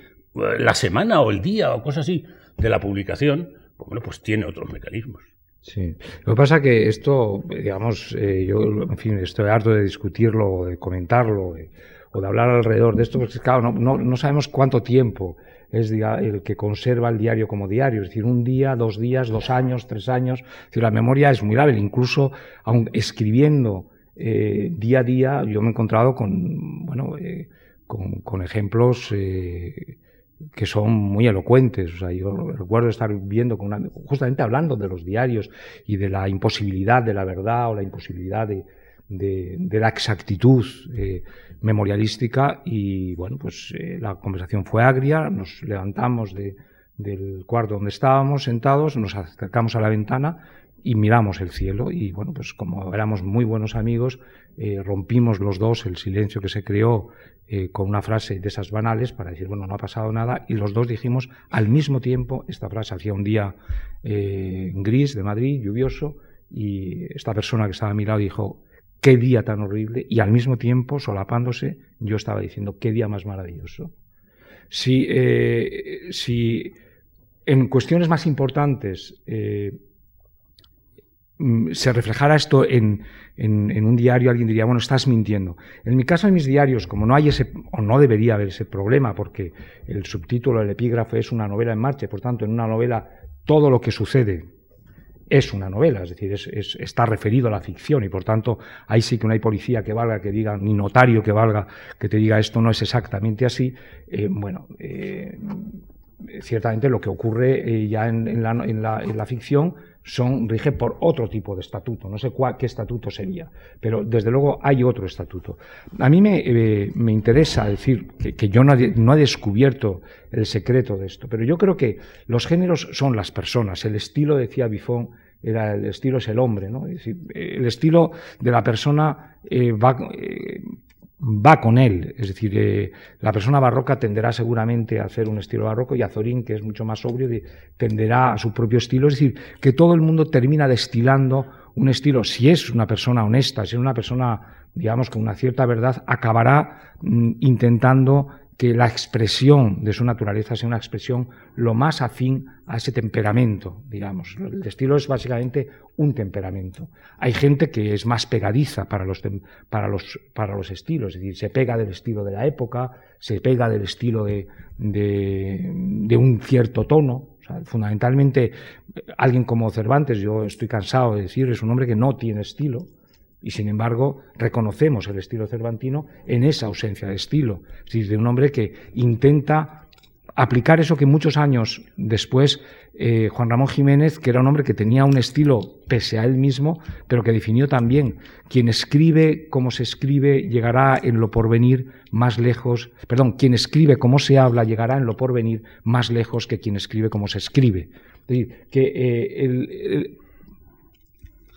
la semana o el día o cosas así de la publicación, pues bueno, pues tiene otros mecanismos. Sí. Lo que pasa es que esto, digamos, eh, yo, en fin, estoy harto de discutirlo, o de comentarlo, o de hablar alrededor de esto, porque claro, no, sabemos cuánto tiempo es el que conserva el diario como diario, es decir, un día, dos días, dos años, tres años, la memoria es muy grave, incluso aun escribiendo eh, día a día yo me he encontrado con, bueno, eh, con, ejemplos eh, que son muy elocuentes. O yo recuerdo estar viendo con una, justamente hablando de los diarios y de la imposibilidad de la verdad o la imposibilidad de, de, la exactitud memorialística y bueno, pues la conversación fue agria, nos levantamos de, del cuarto donde estábamos sentados, nos acercamos a la ventana y miramos el cielo y bueno, pues como éramos muy buenos amigos, eh, rompimos los dos el silencio que se creó eh, con una frase de esas banales para decir, bueno, no ha pasado nada y los dos dijimos al mismo tiempo esta frase. Hacía un día eh, gris de Madrid, lluvioso, y esta persona que estaba a mi lado dijo, qué día tan horrible y al mismo tiempo, solapándose, yo estaba diciendo, qué día más maravilloso. Si, si en cuestiones más importantes se reflejara esto en, en, un diario, alguien diría, bueno, estás mintiendo. En mi caso, en mis diarios, como no hay ese, o no debería haber ese problema, porque el subtítulo, el epígrafo es una novela en marcha, por tanto, en una novela todo lo que sucede es una novela, es decir, es, está referido a la ficción y por tanto ahí sí que no hay policía que valga, que diga, ni notario que valga, que te diga esto no es exactamente así. Eh, bueno, eh, ciertamente lo que ocurre ya en, la, ficción son, rige por otro tipo de estatuto. No sé cuál, qué estatuto sería, pero desde luego hay otro estatuto. A mí me, eh, interesa decir que, yo no, he descubierto el secreto de esto, pero yo creo que los géneros son las personas. El estilo, decía Bifón, era el estilo es el hombre, ¿no? El estilo de la persona eh, va, eh, va con él. Es decir, eh, la persona barroca tenderá seguramente a hacer un estilo barroco y Azorín, que es mucho más sobrio, tenderá a su propio estilo. Es decir, que todo el mundo termina destilando un estilo. Si es una persona honesta, si es una persona, digamos, con una cierta verdad, acabará mm, intentando que la expresión de su naturaleza sea una expresión lo más afín a ese temperamento, digamos. El estilo es básicamente un temperamento. Hay gente que es más pegadiza para los, para los, para los estilos, es decir, se pega del estilo de la época, se pega del estilo de, de, un cierto tono. fundamentalmente, alguien como Cervantes, yo estoy cansado de decir, es un hombre que no tiene estilo, y sin embargo, reconocemos el estilo cervantino en esa ausencia de estilo. Es decir, de un hombre que intenta aplicar eso que muchos años después eh, Juan Ramón Jiménez, que era un hombre que tenía un estilo pese a él mismo, pero que definió también, quien escribe como se escribe llegará en lo porvenir más lejos, perdón, quien escribe como se habla llegará en lo porvenir más lejos que quien escribe como se escribe. Es decir, que eh, el el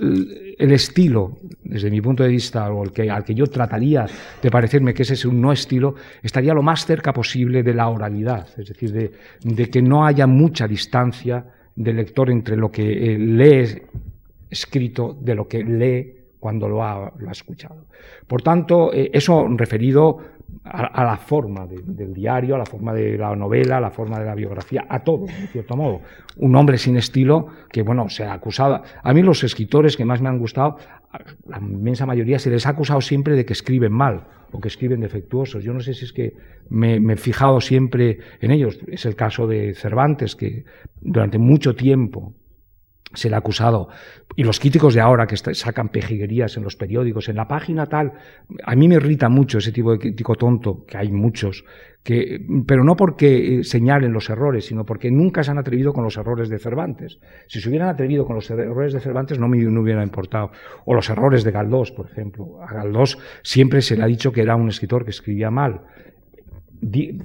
estilo, desde mi punto de vista, o el que, al que yo trataría de parecerme que ese es un no estilo, estaría lo más cerca posible de la oralidad, es decir, de, que no haya mucha distancia del lector entre lo que eh, lee escrito de lo que lee cuando lo ha, escuchado. Por tanto, eh, eso referido a, la forma del diario, a la forma de la novela, a la forma de la biografía, a todo, en cierto modo. Un hombre sin estilo que, bueno, se ha acusado. A mí los escritores que más me han gustado, la inmensa mayoría, se les ha acusado siempre de que escriben mal o que escriben defectuosos. Yo no sé si es que me he fijado siempre en ellos. Es el caso de Cervantes, que durante mucho tiempo se le ha acusado. Y los críticos de ahora que sacan pejiguerías en los periódicos, en la página tal, a mí me irrita mucho ese tipo de crítico tonto, que hay muchos, que, pero no porque eh, señalen los errores, sino porque nunca se han atrevido con los errores de Cervantes. Si se hubieran atrevido con los errores de Cervantes no me no hubiera importado. O los errores de Galdós, por ejemplo. A Galdós siempre se le ha dicho que era un escritor que escribía mal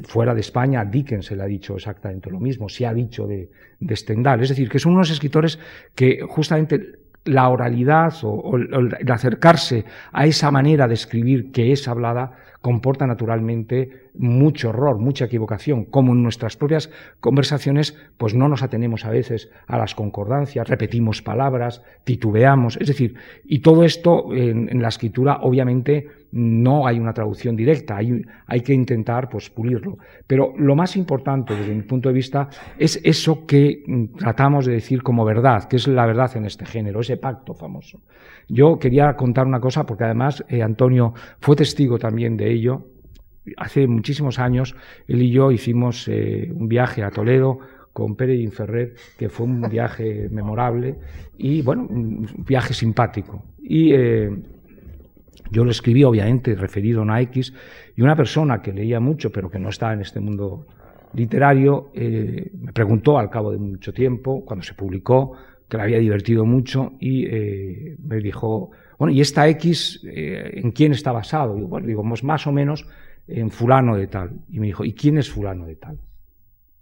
fuera de España, Dickens se le ha dicho exactamente lo mismo, se ha dicho de, de Stendhal. Es decir, que son unos escritores que justamente la oralidad o, el acercarse a esa manera de escribir que es hablada comporta naturalmente mucho error, mucha equivocación, como en nuestras propias conversaciones, pues no nos atenemos a veces a las concordancias, repetimos palabras, titubeamos, es decir, y todo esto en, la escritura obviamente no hay una traducción directa, hay, hay, que intentar pues pulirlo. Pero lo más importante desde mi punto de vista es eso que mm, tratamos de decir como verdad, que es la verdad en este género, ese pacto famoso. Yo quería contar una cosa, porque además eh, Antonio fue testigo también de Hace muchísimos años, él y yo hicimos eh, un viaje a Toledo con Pérez Inferrer, que fue un viaje [LAUGHS] memorable y, bueno, un viaje simpático. Y eh, yo lo escribí, obviamente, referido a una X, y una persona que leía mucho, pero que no está en este mundo literario, me preguntó al cabo de mucho tiempo, cuando se publicó, que le había divertido mucho y eh, me dijo, bueno, ¿y esta X eh, en quién está basado? Y bueno, digo, pues más o menos en fulano de tal. Y me dijo, ¿y quién es fulano de tal?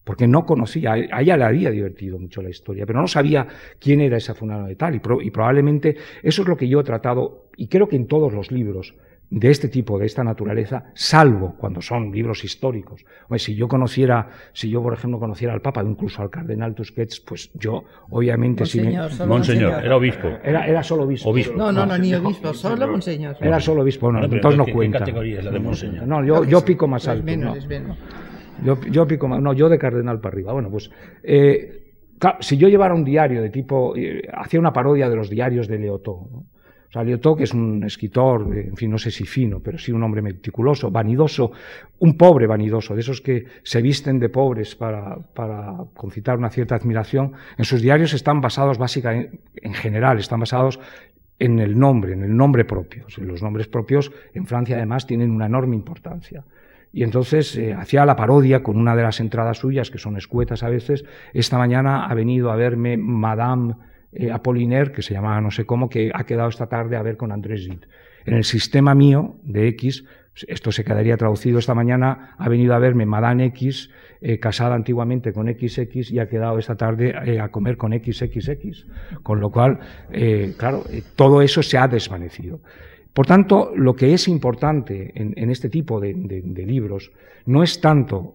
Porque no conocía, a ella le había divertido mucho la historia, pero no sabía quién era ese fulano de tal. y probablemente eso es lo que yo he tratado, y creo que en todos los libros, de este tipo, de esta naturaleza, salvo cuando son libros históricos. si yo conociera, si yo, por ejemplo, conociera al Papa, incluso al Cardenal Tusquets, pues yo, obviamente, si me... Monseñor, era obispo. Era, era solo obispo. No, no, no, ni obispo, solo Monseñor. Era solo obispo, no, entonces no cuenta. ¿Qué categoría es la de Monseñor? No, yo, yo pico más alto. Menos, menos. Yo, yo pico más, no, yo de Cardenal para arriba. Bueno, pues... Eh, si yo llevara un diario de tipo, eh, hacía una parodia de los diarios de Leotó, ¿no? Que es un escritor, en fin, no sé si fino, pero sí un hombre meticuloso, vanidoso, un pobre vanidoso, de esos que se visten de pobres para, para concitar una cierta admiración, en sus diarios están basados básicamente, en general, están basados en el nombre, en el nombre propio. Los nombres propios en Francia además tienen una enorme importancia. Y entonces eh, hacía la parodia con una de las entradas suyas, que son escuetas a veces. Esta mañana ha venido a verme Madame eh, Apollinaire, que se llamaba no sé cómo, que ha quedado esta tarde a ver con Andrés Gide. En el sistema mío de X, esto se quedaría traducido esta mañana, ha venido a verme Madame X, eh, casada antiguamente con XX, y ha quedado esta tarde a comer con XXX. Con lo cual, claro, todo eso se ha desvanecido. Por tanto, lo que es importante en, este tipo de, libros no es tanto,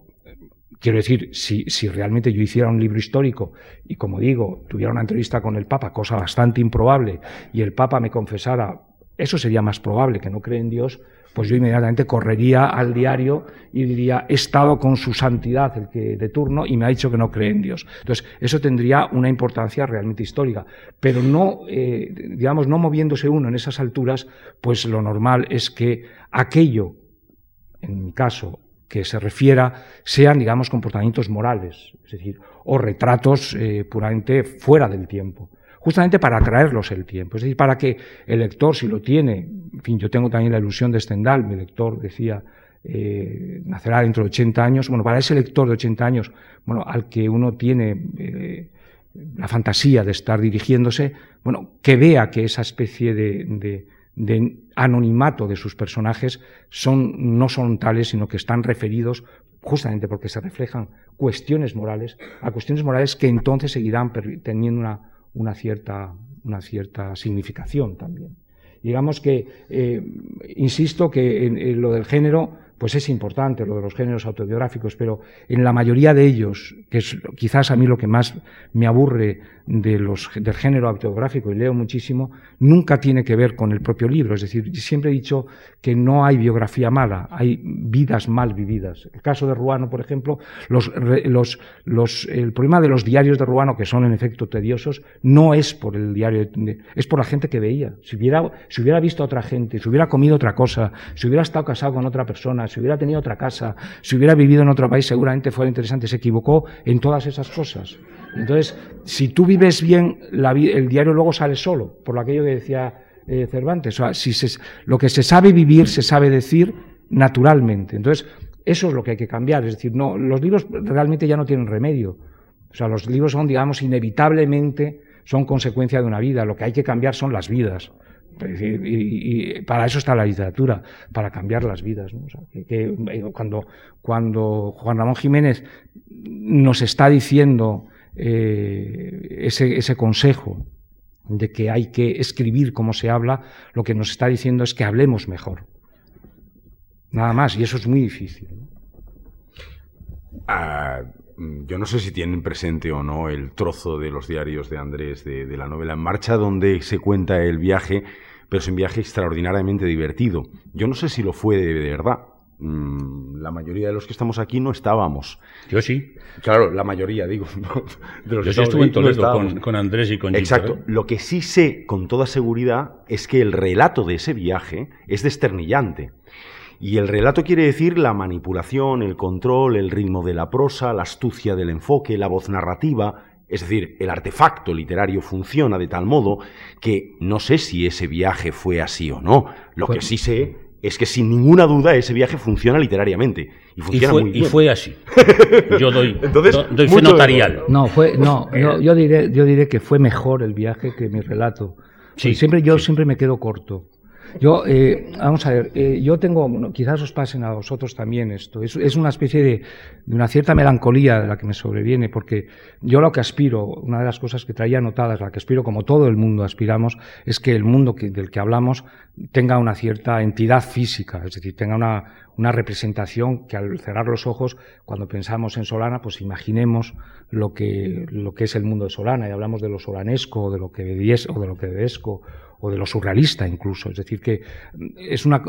quiero decir, si, realmente yo hiciera un libro histórico y, como digo, tuviera una entrevista con el Papa, cosa bastante improbable, y el Papa me confesara, eso sería más probable, que no cree en Dios, pues yo inmediatamente correría al diario y diría, he estado con su santidad, el que de turno, y me ha dicho que no cree en Dios. Entonces, eso tendría una importancia realmente histórica. Pero no, eh, digamos, no moviéndose uno en esas alturas, pues lo normal es que aquello, en mi caso, que se refiera, sean, digamos, comportamientos morales, es decir, o retratos eh, puramente fuera del tiempo justamente para atraerlos el tiempo. Es decir, para que el lector, si lo tiene, en fin, yo tengo también la ilusión de Stendhal, mi lector decía, eh, nacerá dentro de 80 años, bueno, para ese lector de 80 años, bueno, al que uno tiene eh, la fantasía de estar dirigiéndose, bueno, que vea que esa especie de, de anonimato de sus personajes son, no son tales, sino que están referidos justamente porque se reflejan cuestiones morales, a cuestiones morales que entonces seguirán teniendo una, una cierta, una cierta significación también. Digamos que, eh, insisto que en, lo del género pues es importante lo de los géneros autobiográficos, pero en la mayoría de ellos, que es quizás a mí lo que más me aburre de los, del género autobiográfico, y leo muchísimo, nunca tiene que ver con el propio libro. Es decir, siempre he dicho que no hay biografía mala, hay vidas mal vividas. El caso de Ruano, por ejemplo, los, los, los, el problema de los diarios de Ruano, que son en efecto tediosos, no es por el diario, es por la gente que veía. Si hubiera, si hubiera visto a otra gente, si hubiera comido otra cosa, si hubiera estado casado con otra persona, si hubiera tenido otra casa, si hubiera vivido en otro país, seguramente fuera interesante. Se equivocó en todas esas cosas. Entonces, si tú vives bien, el diario luego sale solo, por aquello que decía eh, Cervantes. O sea, si lo que se sabe vivir, se sabe decir naturalmente. Entonces, eso es lo que hay que cambiar. Es decir, no, los libros realmente ya no tienen remedio. O sea, los libros son, digamos, inevitablemente son consecuencia de una vida. Lo que hay que cambiar son las vidas. Y, para eso está la literatura, para cambiar las vidas. que, cuando, cuando Juan Ramón Jiménez nos está diciendo eh, ese, ese consejo de que hay que escribir como se habla, lo que nos está diciendo es que hablemos mejor. Nada más, y eso es muy difícil. Ah, yo no sé si tienen presente o no el trozo de los diarios de Andrés de, de la novela En Marcha, donde se cuenta el viaje pero es un viaje extraordinariamente divertido. Yo no sé si lo fue de, verdad. Mm, la mayoría de los que estamos aquí no estábamos. Yo sí. Claro, la mayoría, digo. [LAUGHS] Yo sí estuve en Toledo con, Andrés y con Exacto. ¿eh? Lo que sí sé con toda seguridad es que el relato de ese viaje es desternillante. Y el relato quiere decir la manipulación, el control, el ritmo de la prosa, la astucia del enfoque, la voz narrativa, es decir, el artefacto literario funciona de tal modo que no sé si ese viaje fue así o no. Lo que sí sé es que sin ninguna duda ese viaje funciona literariamente. Y, funciona fue, muy bien. y fue así. Yo doy, [LAUGHS] doy fe notarial. No, fue, [LAUGHS] no yo, diré, yo diré que fue mejor el viaje que mi relato. Sí, siempre, yo siempre me quedo corto. Yo, eh, vamos a ver, eh, yo tengo, quizás os pasen a vosotros también esto, es, es una especie de, de, una cierta melancolía de la que me sobreviene, porque yo lo que aspiro, una de las cosas que traía anotadas, la que aspiro como todo el mundo aspiramos, es que el mundo del que hablamos tenga una cierta entidad física, es decir, tenga una, una representación que al cerrar los ojos, cuando pensamos en Solana, pues imaginemos lo que, lo que es el mundo de Solana, y hablamos de lo solanesco, de lo que o de lo que o de lo surrealista incluso. Es decir, que es una,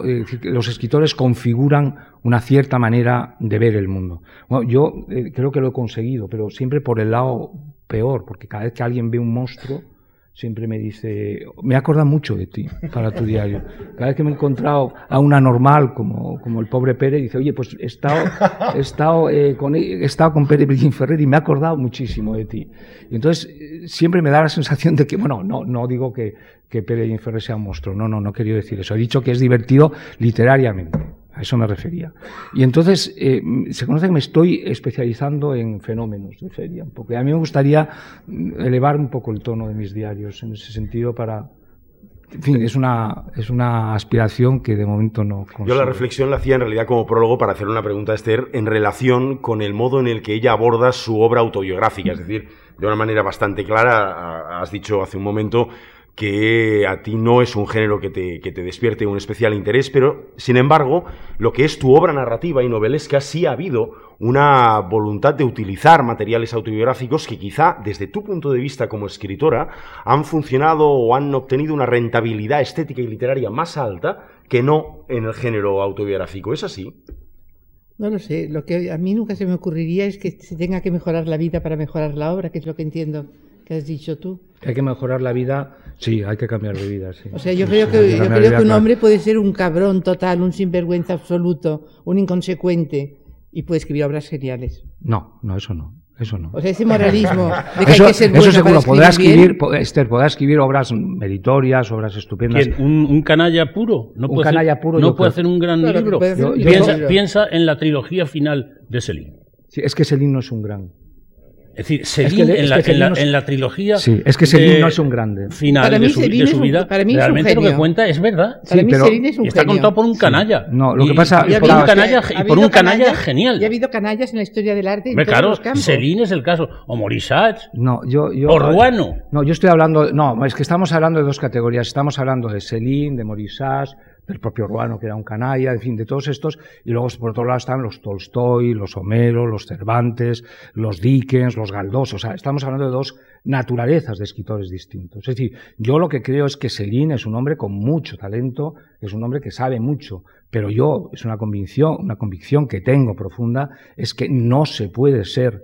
los escritores configuran una cierta manera de ver el mundo. Bueno, yo eh, creo que lo he conseguido, pero siempre por el lado peor, porque cada vez que alguien ve un monstruo, siempre me dice, me acuerda mucho de ti para tu diario. Cada vez que me he encontrado a una normal como, como el pobre Pérez, dice, oye, pues he estado, he estado, eh, con, he estado con Pérez Brillín Ferrer y me he acordado muchísimo de ti. Y entonces eh, siempre me da la sensación de que, bueno, no, no digo que, que Pérez Brillín Ferrer sea un monstruo, no, no, no quería decir eso. He dicho que es divertido literariamente. Eso me refería. Y entonces eh, se conoce que me estoy especializando en fenómenos de feria, porque a mí me gustaría elevar un poco el tono de mis diarios en ese sentido para, en fin, es una, es una aspiración que de momento no consigo. Yo la reflexión la hacía en realidad como prólogo para hacer una pregunta a Esther en relación con el modo en el que ella aborda su obra autobiográfica. Es decir, de una manera bastante clara, has dicho hace un momento que a ti no es un género que te, que te, despierte un especial interés, pero sin embargo, lo que es tu obra narrativa y novelesca sí ha habido una voluntad de utilizar materiales autobiográficos que quizá desde tu punto de vista como escritora han funcionado o han obtenido una rentabilidad estética y literaria más alta que no en el género autobiográfico. ¿Es así? No lo sé. Lo que a mí nunca se me ocurriría es que se tenga que mejorar la vida para mejorar la obra, que es lo que entiendo que has dicho tú. Hay que mejorar la vida, sí, hay que cambiar de vida, sí. O sea, yo creo que, yo creo que un hombre puede ser un cabrón total, un sinvergüenza absoluto, un inconsecuente, y puede escribir obras geniales. No, no, eso no. Eso no. O sea, ese moralismo de que eso, hay que ser bueno eso seguro, para podrá escribir, escribir, po- Esther, podrá escribir obras meritorias, obras estupendas. ¿Quién? ¿Un, un canalla puro? No Un puede canalla hacer, puro, no puede creo. hacer un gran Claro, libro. piensa, en la trilogía final de Selin. Sí, es que Selín no es un gran. Es decir, Selin, que le- en, es la, que en la- no es- en la trilogía Sí, es que Selín no es un grande. final Para de mí su, Selín de es su un- vida, para mí es un realmente lo que cuenta es verdad. Para Sí, mí pero- es un Y está genio. contado por un canalla. No, lo que Y- pasa- y ha por un habido- canalla, y por un canalla canallas- genial. Y ha habido canallas en la historia del arte todos claro. Selín es el caso. O Morisach, No, yo, yo, o Ruano. No, yo estoy hablando, no, es que estamos hablando de dos categorías. Estamos hablando de Selín, de Morisás, del propio Ruano, que era un canalla, en fin, de todos estos. Y luego, por otro lado, están los Tolstoy, los Homero, los Cervantes, los Dickens, los Galdós. O sea, estamos hablando de dos naturalezas de escritores distintos. Es decir, yo lo que creo es que Selín es un hombre con mucho talento, es un hombre que sabe mucho. Pero yo, es una convicción, una convicción que tengo profunda, es que no se puede ser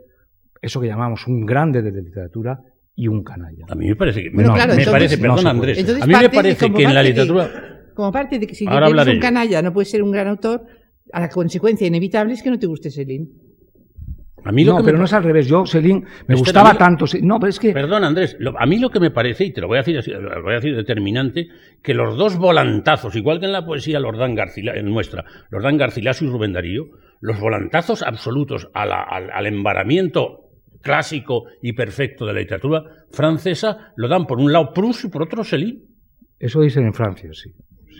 eso que llamamos un grande de la literatura y un canalla. A mí me parece que. No, claro, me entonces- parece, perdón. Andrés. Entonces, a mí me parece que en la literatura. Como parte de que si Ahora eres hablaré un canalla no puedes ser un gran autor, a la consecuencia inevitable es que no te guste Selín. A mí lo no, que me pero pa- no es al revés. Yo, Selín, me Este, gustaba lo- tanto. No, pero es que. Perdón, Andrés, lo- a mí lo que me parece, y te lo voy a decir así, lo voy a decir determinante, que los dos volantazos, igual que en la poesía los dan Garcila, en nuestra, los dan Garcilaso y Rubén Darío, los volantazos absolutos a la- al, al embaramiento clásico y perfecto de la literatura francesa lo dan por un lado Proust y por otro Céline. Eso dicen en Francia, sí.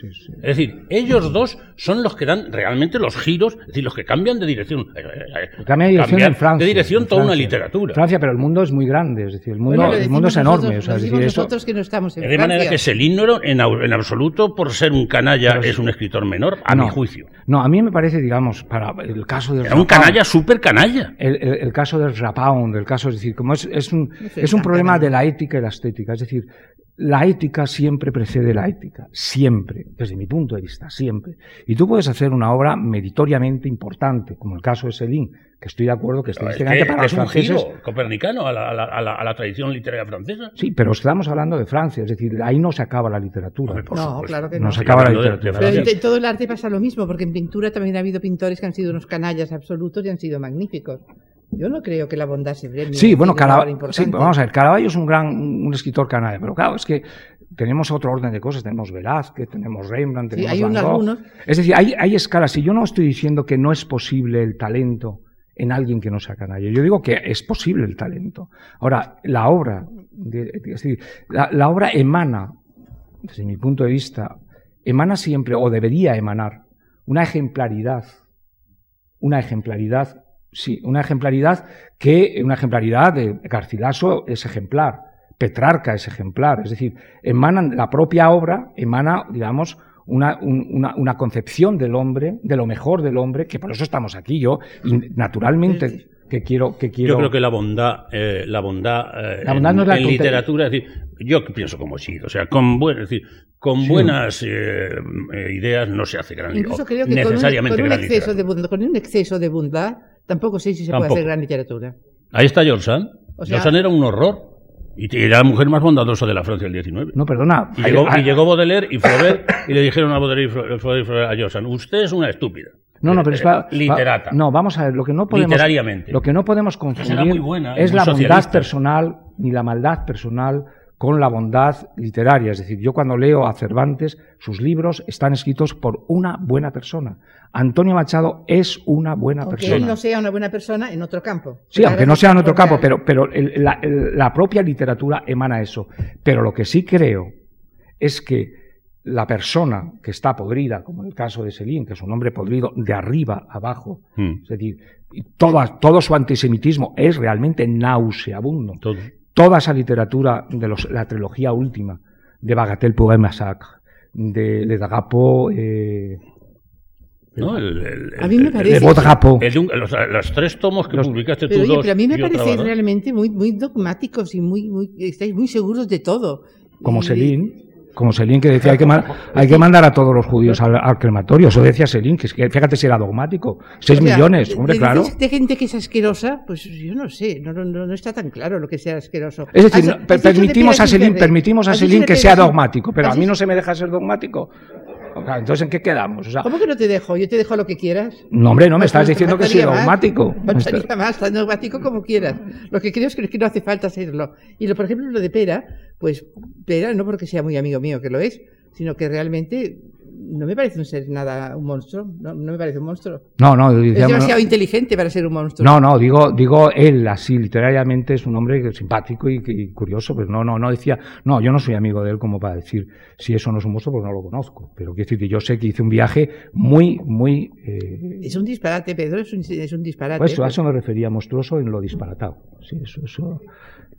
Sí, sí. Es decir, ellos dos son los que dan realmente los giros, es decir, los que cambian de dirección. eh, eh, Cambia de dirección en Francia. De dirección en toda una Francia. literatura. Francia, pero el mundo es muy grande. Es decir, el mundo, Bueno, el mundo es enorme. nosotros, o sea, es decir, eso. nosotros que no estamos en De manera Francia. que Céline no era en, en absoluto por ser un canalla Pero sí. es un escritor menor, a no, mi juicio. No, a mí me parece, digamos, para el caso de Era un canalla súper canalla. el, el- el caso del Rapound, el caso, es decir, como es, es un, es un problema canalla. de la ética y la estética. Es decir, la ética siempre precede la ética, siempre, desde mi punto de vista, siempre. Y tú puedes hacer una obra meritoriamente importante, como el caso de Céline, que estoy de acuerdo que Es, estilísticamente que para los es un franceses. giro copernicano a la, a la- a la- a la tradición literaria francesa. Sí, pero estamos hablando de Francia, es decir, ahí no se acaba la literatura. Hombre, No, supuesto. claro que No no. se acaba la literatura. de Pero en todo el arte pasa lo mismo, porque en pintura también ha habido pintores que han sido unos canallas absolutos y han sido magníficos. Yo no creo que la bondad se premie. Sí, bueno, Caravaggio, sí, vamos a ver, Caravaggio es un gran un escritor canalla, pero claro, es que tenemos otro orden de cosas, tenemos Velázquez, tenemos Rembrandt, Sí, tenemos hay Van Gogh. algunos. Es decir, hay, hay escalas, y yo no estoy diciendo que no es posible el talento en alguien que no sea canalla, yo digo que es posible el talento. Ahora, la obra, es decir, la, la obra emana, desde mi punto de vista, emana siempre, o debería emanar, una ejemplaridad una ejemplaridad, sí, una ejemplaridad que, una ejemplaridad de Garcilaso es ejemplar, Petrarca es ejemplar, es decir, emanan, la propia obra emana, digamos, una, un- una, una concepción del hombre, de lo mejor del hombre, que por eso estamos aquí yo, y naturalmente que quiero, que quiero. Yo creo que la bondad, eh, la bondad, eh, La bondad en, no es la en literatura, es decir, yo que pienso como sí, o sea, con buen, es decir, con Sí. buenas eh, eh, ideas no se hace gran Incluso creo que con un, necesariamente con un gran exceso de bondad, con un exceso de bondad, tampoco sé si se puede hacer gran literatura. Ahí está George Sand. O sea- George Sand era un horror. Y era la mujer más bondadosa de la Francia del 19. No, perdona. Y llegó, hay- y llegó Baudelaire y Flaubert y le dijeron a Baudelaire y Fla- Flaubert y Flaubert a George Sand, usted es una estúpida. No, no, pero es Eh, va- literata. va- no, vamos a ver, lo que no podemos. Literariamente. Lo que no podemos Será confundir muy buena y es muy la bondad personal ni la maldad personal con la bondad literaria. Es decir, yo cuando leo a Cervantes, sus libros están escritos por una buena persona. Antonio Machado es una buena Aunque persona. él no sea una buena persona en otro campo. Sí, aunque no sea en otro campo, pero, pero el- la, el- la propia literatura emana eso. Pero lo que sí creo es que la persona que está podrida, como en el caso de Selín, que es un hombre podrido de arriba a abajo, Mm, es decir, y toda- todo su antisemitismo es realmente nauseabundo. todo. Toda esa literatura de los- la trilogía última, de Bagatelle pour un massacre, de, de Dagapo, eh, ¿no? El- el- A mí me parece- los, los tres tomos que Los- publicaste tú Pero, oye, dos pero a mí me parecéis realmente muy, muy dogmáticos y muy, muy, estáis muy seguros de todo. como Selín, como Selín que decía hay que, hay que mandar a todos los judíos al, al crematorio. Eso decía Selín, que, fíjate si era dogmático. Seis O sea, millones, hombre, de- claro. De gente que es asquerosa, pues yo no sé, no, no, no, está tan claro lo que sea asqueroso. Es decir, no, de permitimos a Selín, Gilberre. permitimos a de que sea dogmático, pero a mí no se me deja ser dogmático. Entonces, ¿en qué quedamos? O sea, ¿Cómo que no te dejo? Yo te dejo lo que quieras. no, hombre, no me Pues estás diciendo que soy dogmático. Faltaría más, tan dogmático como quieras. Lo que creo es que, es que no hace falta serlo. Y lo, por ejemplo, lo de Pera, pues Pera no porque sea muy amigo mío, que lo es, sino que realmente no me parece un ser nada, un monstruo. No, no me parece un monstruo. No, no, Es demasiado inteligente para ser un monstruo. No, no, digo, digo él así, literariamente es un hombre simpático y, y curioso, pero no, no, no decía, no, yo no soy amigo de él como para decir si eso no es un monstruo porque no lo conozco. Pero quiero decir que yo sé que hice un viaje muy, muy, eh, Es un disparate, Pedro, es un, es un disparate. pues a eso me refería monstruoso en lo disparatado. Sí, eso, eso,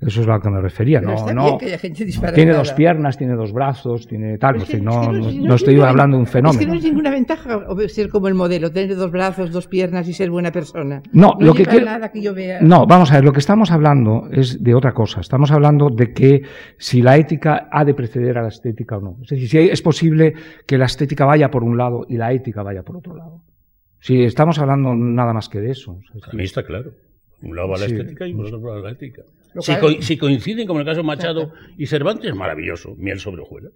eso es a lo que me refería. Pero No, está no. bien que haya gente disparatada. Tiene dos piernas, tiene dos brazos, tiene tal. Pues es que- no, no, no es estoy ninguna- hablando de un Es que fenómeno. no es ninguna ventaja ser como el modelo, tener dos brazos, dos piernas y ser buena persona. No, lo que quiero- nada que yo vea. No, vamos a ver, lo que estamos hablando es de otra cosa. Estamos hablando de que si la ética ha de preceder a la estética o no. Es decir, si es posible que la estética vaya por un lado y la ética vaya por otro lado. Si estamos hablando nada más que de eso. O sea, es Para mí está claro. Un lado va la Sí. estética y por otro va la ética. Si, co- si coinciden, como en el caso de Machado y Cervantes, maravilloso. Miel sobre hojuelas.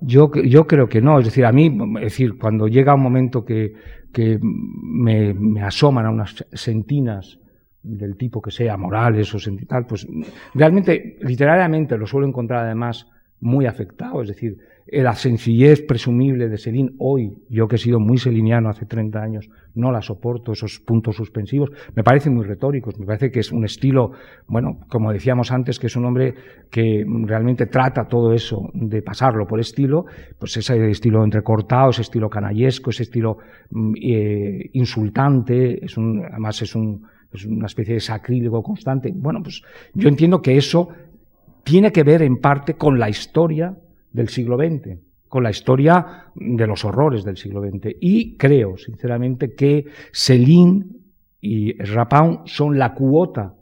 Yo, yo creo que no, es decir, a mí, decir, cuando llega un momento que, que me, me asoman a unas sentinas del tipo que sea, morales o sentimental, pues realmente, literariamente lo suelo encontrar además muy afectado, es decir, la sencillez presumible de Selín hoy, yo que he sido muy seliniano hace 30 años, no la soporto, esos puntos suspensivos, me parecen muy retóricos, me parece que es un estilo, bueno, como decíamos antes, que es un hombre que realmente trata todo eso de pasarlo por estilo, pues ese estilo entrecortado, ese estilo canallesco, ese estilo mm, eh, insultante, es un, además es, un, es una especie de sacrílego constante. Bueno, pues yo entiendo que eso tiene que ver en parte con la historia del siglo XX, con la historia de los horrores del siglo XX. Y creo, sinceramente, que Selín y Rapaun son la cuota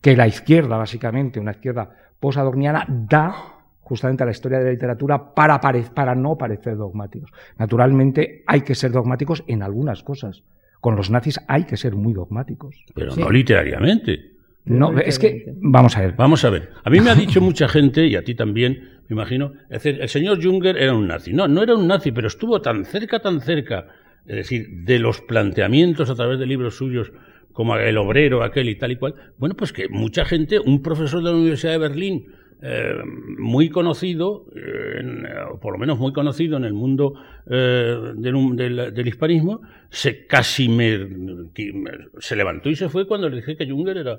que la izquierda, básicamente, una izquierda posadorniana, da justamente a la historia de la literatura para, pare- para no parecer dogmáticos. Naturalmente hay que ser dogmáticos en algunas cosas. Con los nazis hay que ser muy dogmáticos. Pero Sí. no literariamente. No, es que, vamos a ver, Vamos a ver. A mí me ha dicho mucha gente, y a ti también, me imagino, es decir, el señor Junger era un nazi. No, no era un nazi, pero estuvo tan cerca, tan cerca, es decir, de los planteamientos a través de libros suyos, como El obrero, aquel y tal y cual. Bueno, pues que mucha gente, un profesor de la Universidad de Berlín, eh, muy conocido, eh, en- o por lo menos muy conocido en el mundo eh, del, del- del hispanismo, se casi me- se levantó y se fue cuando le dije que Junger era,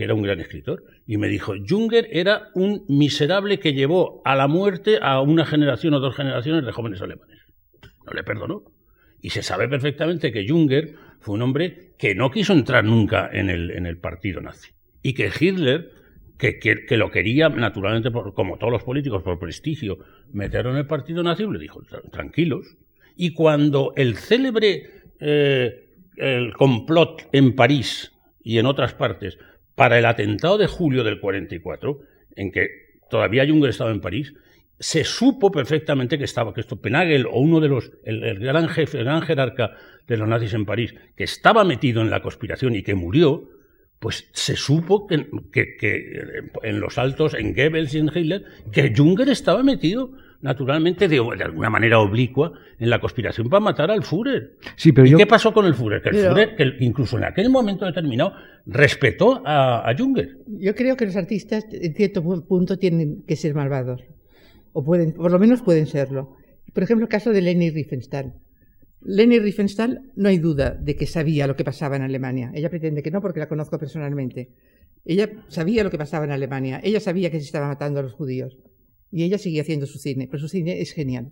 que era un gran escritor. Y me dijo, Junger era un miserable que llevó a la muerte a una generación o dos generaciones de jóvenes alemanes. No le perdonó. Y se sabe perfectamente que Junger fue un hombre que no quiso entrar nunca en el, en el partido nazi. Y que Hitler, que, que- lo quería, naturalmente, por- como todos los políticos, por prestigio, meterlo en el partido nazi, le dijo, "Tra- tranquilos. Y cuando el célebre eh, el complot en París y en otras partes para el atentado de julio del 44, en que todavía Junger estaba en París, se supo perfectamente que estaba, que esto Penagel o uno de los, el, gran jefe, el gran jerarca de los nazis en París, que estaba metido en la conspiración y que murió, pues se supo que, que en los altos, en Goebbels y en Hitler, que Junger estaba metido naturalmente, de, de alguna manera oblicua, en la conspiración para matar al Führer. Sí, pero ¿Y yo- qué pasó con el Führer? Que el Pero- Führer, que incluso en aquel momento determinado, respetó a, a Junger. Yo creo que los artistas, en cierto pu- punto, tienen que ser malvados. O pueden, por lo menos pueden serlo. Por ejemplo, el caso de Leni Riefenstahl. Leni Riefenstahl no hay duda de que sabía lo que pasaba en Alemania. Ella pretende que no porque la conozco personalmente. Ella sabía lo que pasaba en Alemania. Ella sabía que se estaba matando a los judíos. Y ella seguía haciendo su cine. Pero su cine es genial.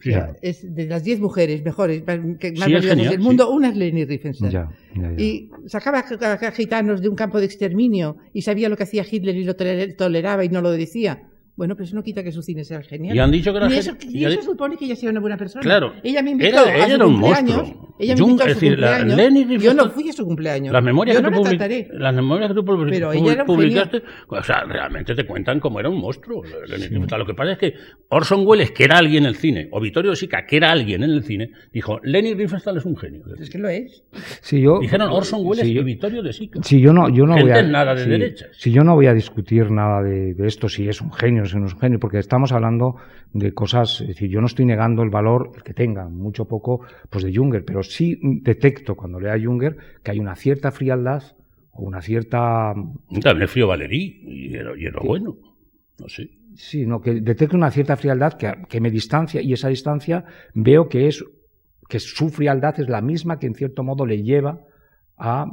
Sí, O sea, es de las 10 mujeres mejores, más, que más Sí, genial, del sí. mundo, una es Leni Riefenstahl. ya, ya, ya. Y sacaba a, gitanos de un campo de exterminio y sabía lo que hacía Hitler y lo tole- toleraba y no lo decía. Bueno, pero eso no quita que su cine sea genial. Y han dicho que era y eso, y eso supone que ella sea una buena persona. Claro. Ella me invitó Era- a ella su era un cumpleaños. monstruo. Ella me Jung- invitó a es su decir, la- cumpleaños. Yo no fui a su cumpleaños. Las memorias, Yo que no tú la public- trataré. las memorias que tú public- Pero ella era un publicaste, o sea, realmente te cuentan cómo era un monstruo. Lo que pasa es que Orson Welles, que era alguien en el cine, o Vittorio Sica, que era alguien en el cine, dijo, Lenny Riefenstahl es un genio. Es que lo es. Sí, yo, Dijeron Orson Welles yo- y Vittorio de Sica. Sí, yo no, yo no voy a. nada de sí, derechas. sí, yo no voy a discutir nada de, de esto, si es un genio, si no es un genio, porque estamos hablando de cosas, es decir, yo no estoy negando el valor, el que tenga, mucho poco, pues de Junger, pero sí detecto cuando lea a Junger que hay una cierta frialdad o una cierta. También frío Valerí, y era, y era bueno. No sé. Sí, no, que detecto una cierta frialdad que, que me distancia y esa distancia veo que es que su frialdad es la misma que en cierto modo le lleva a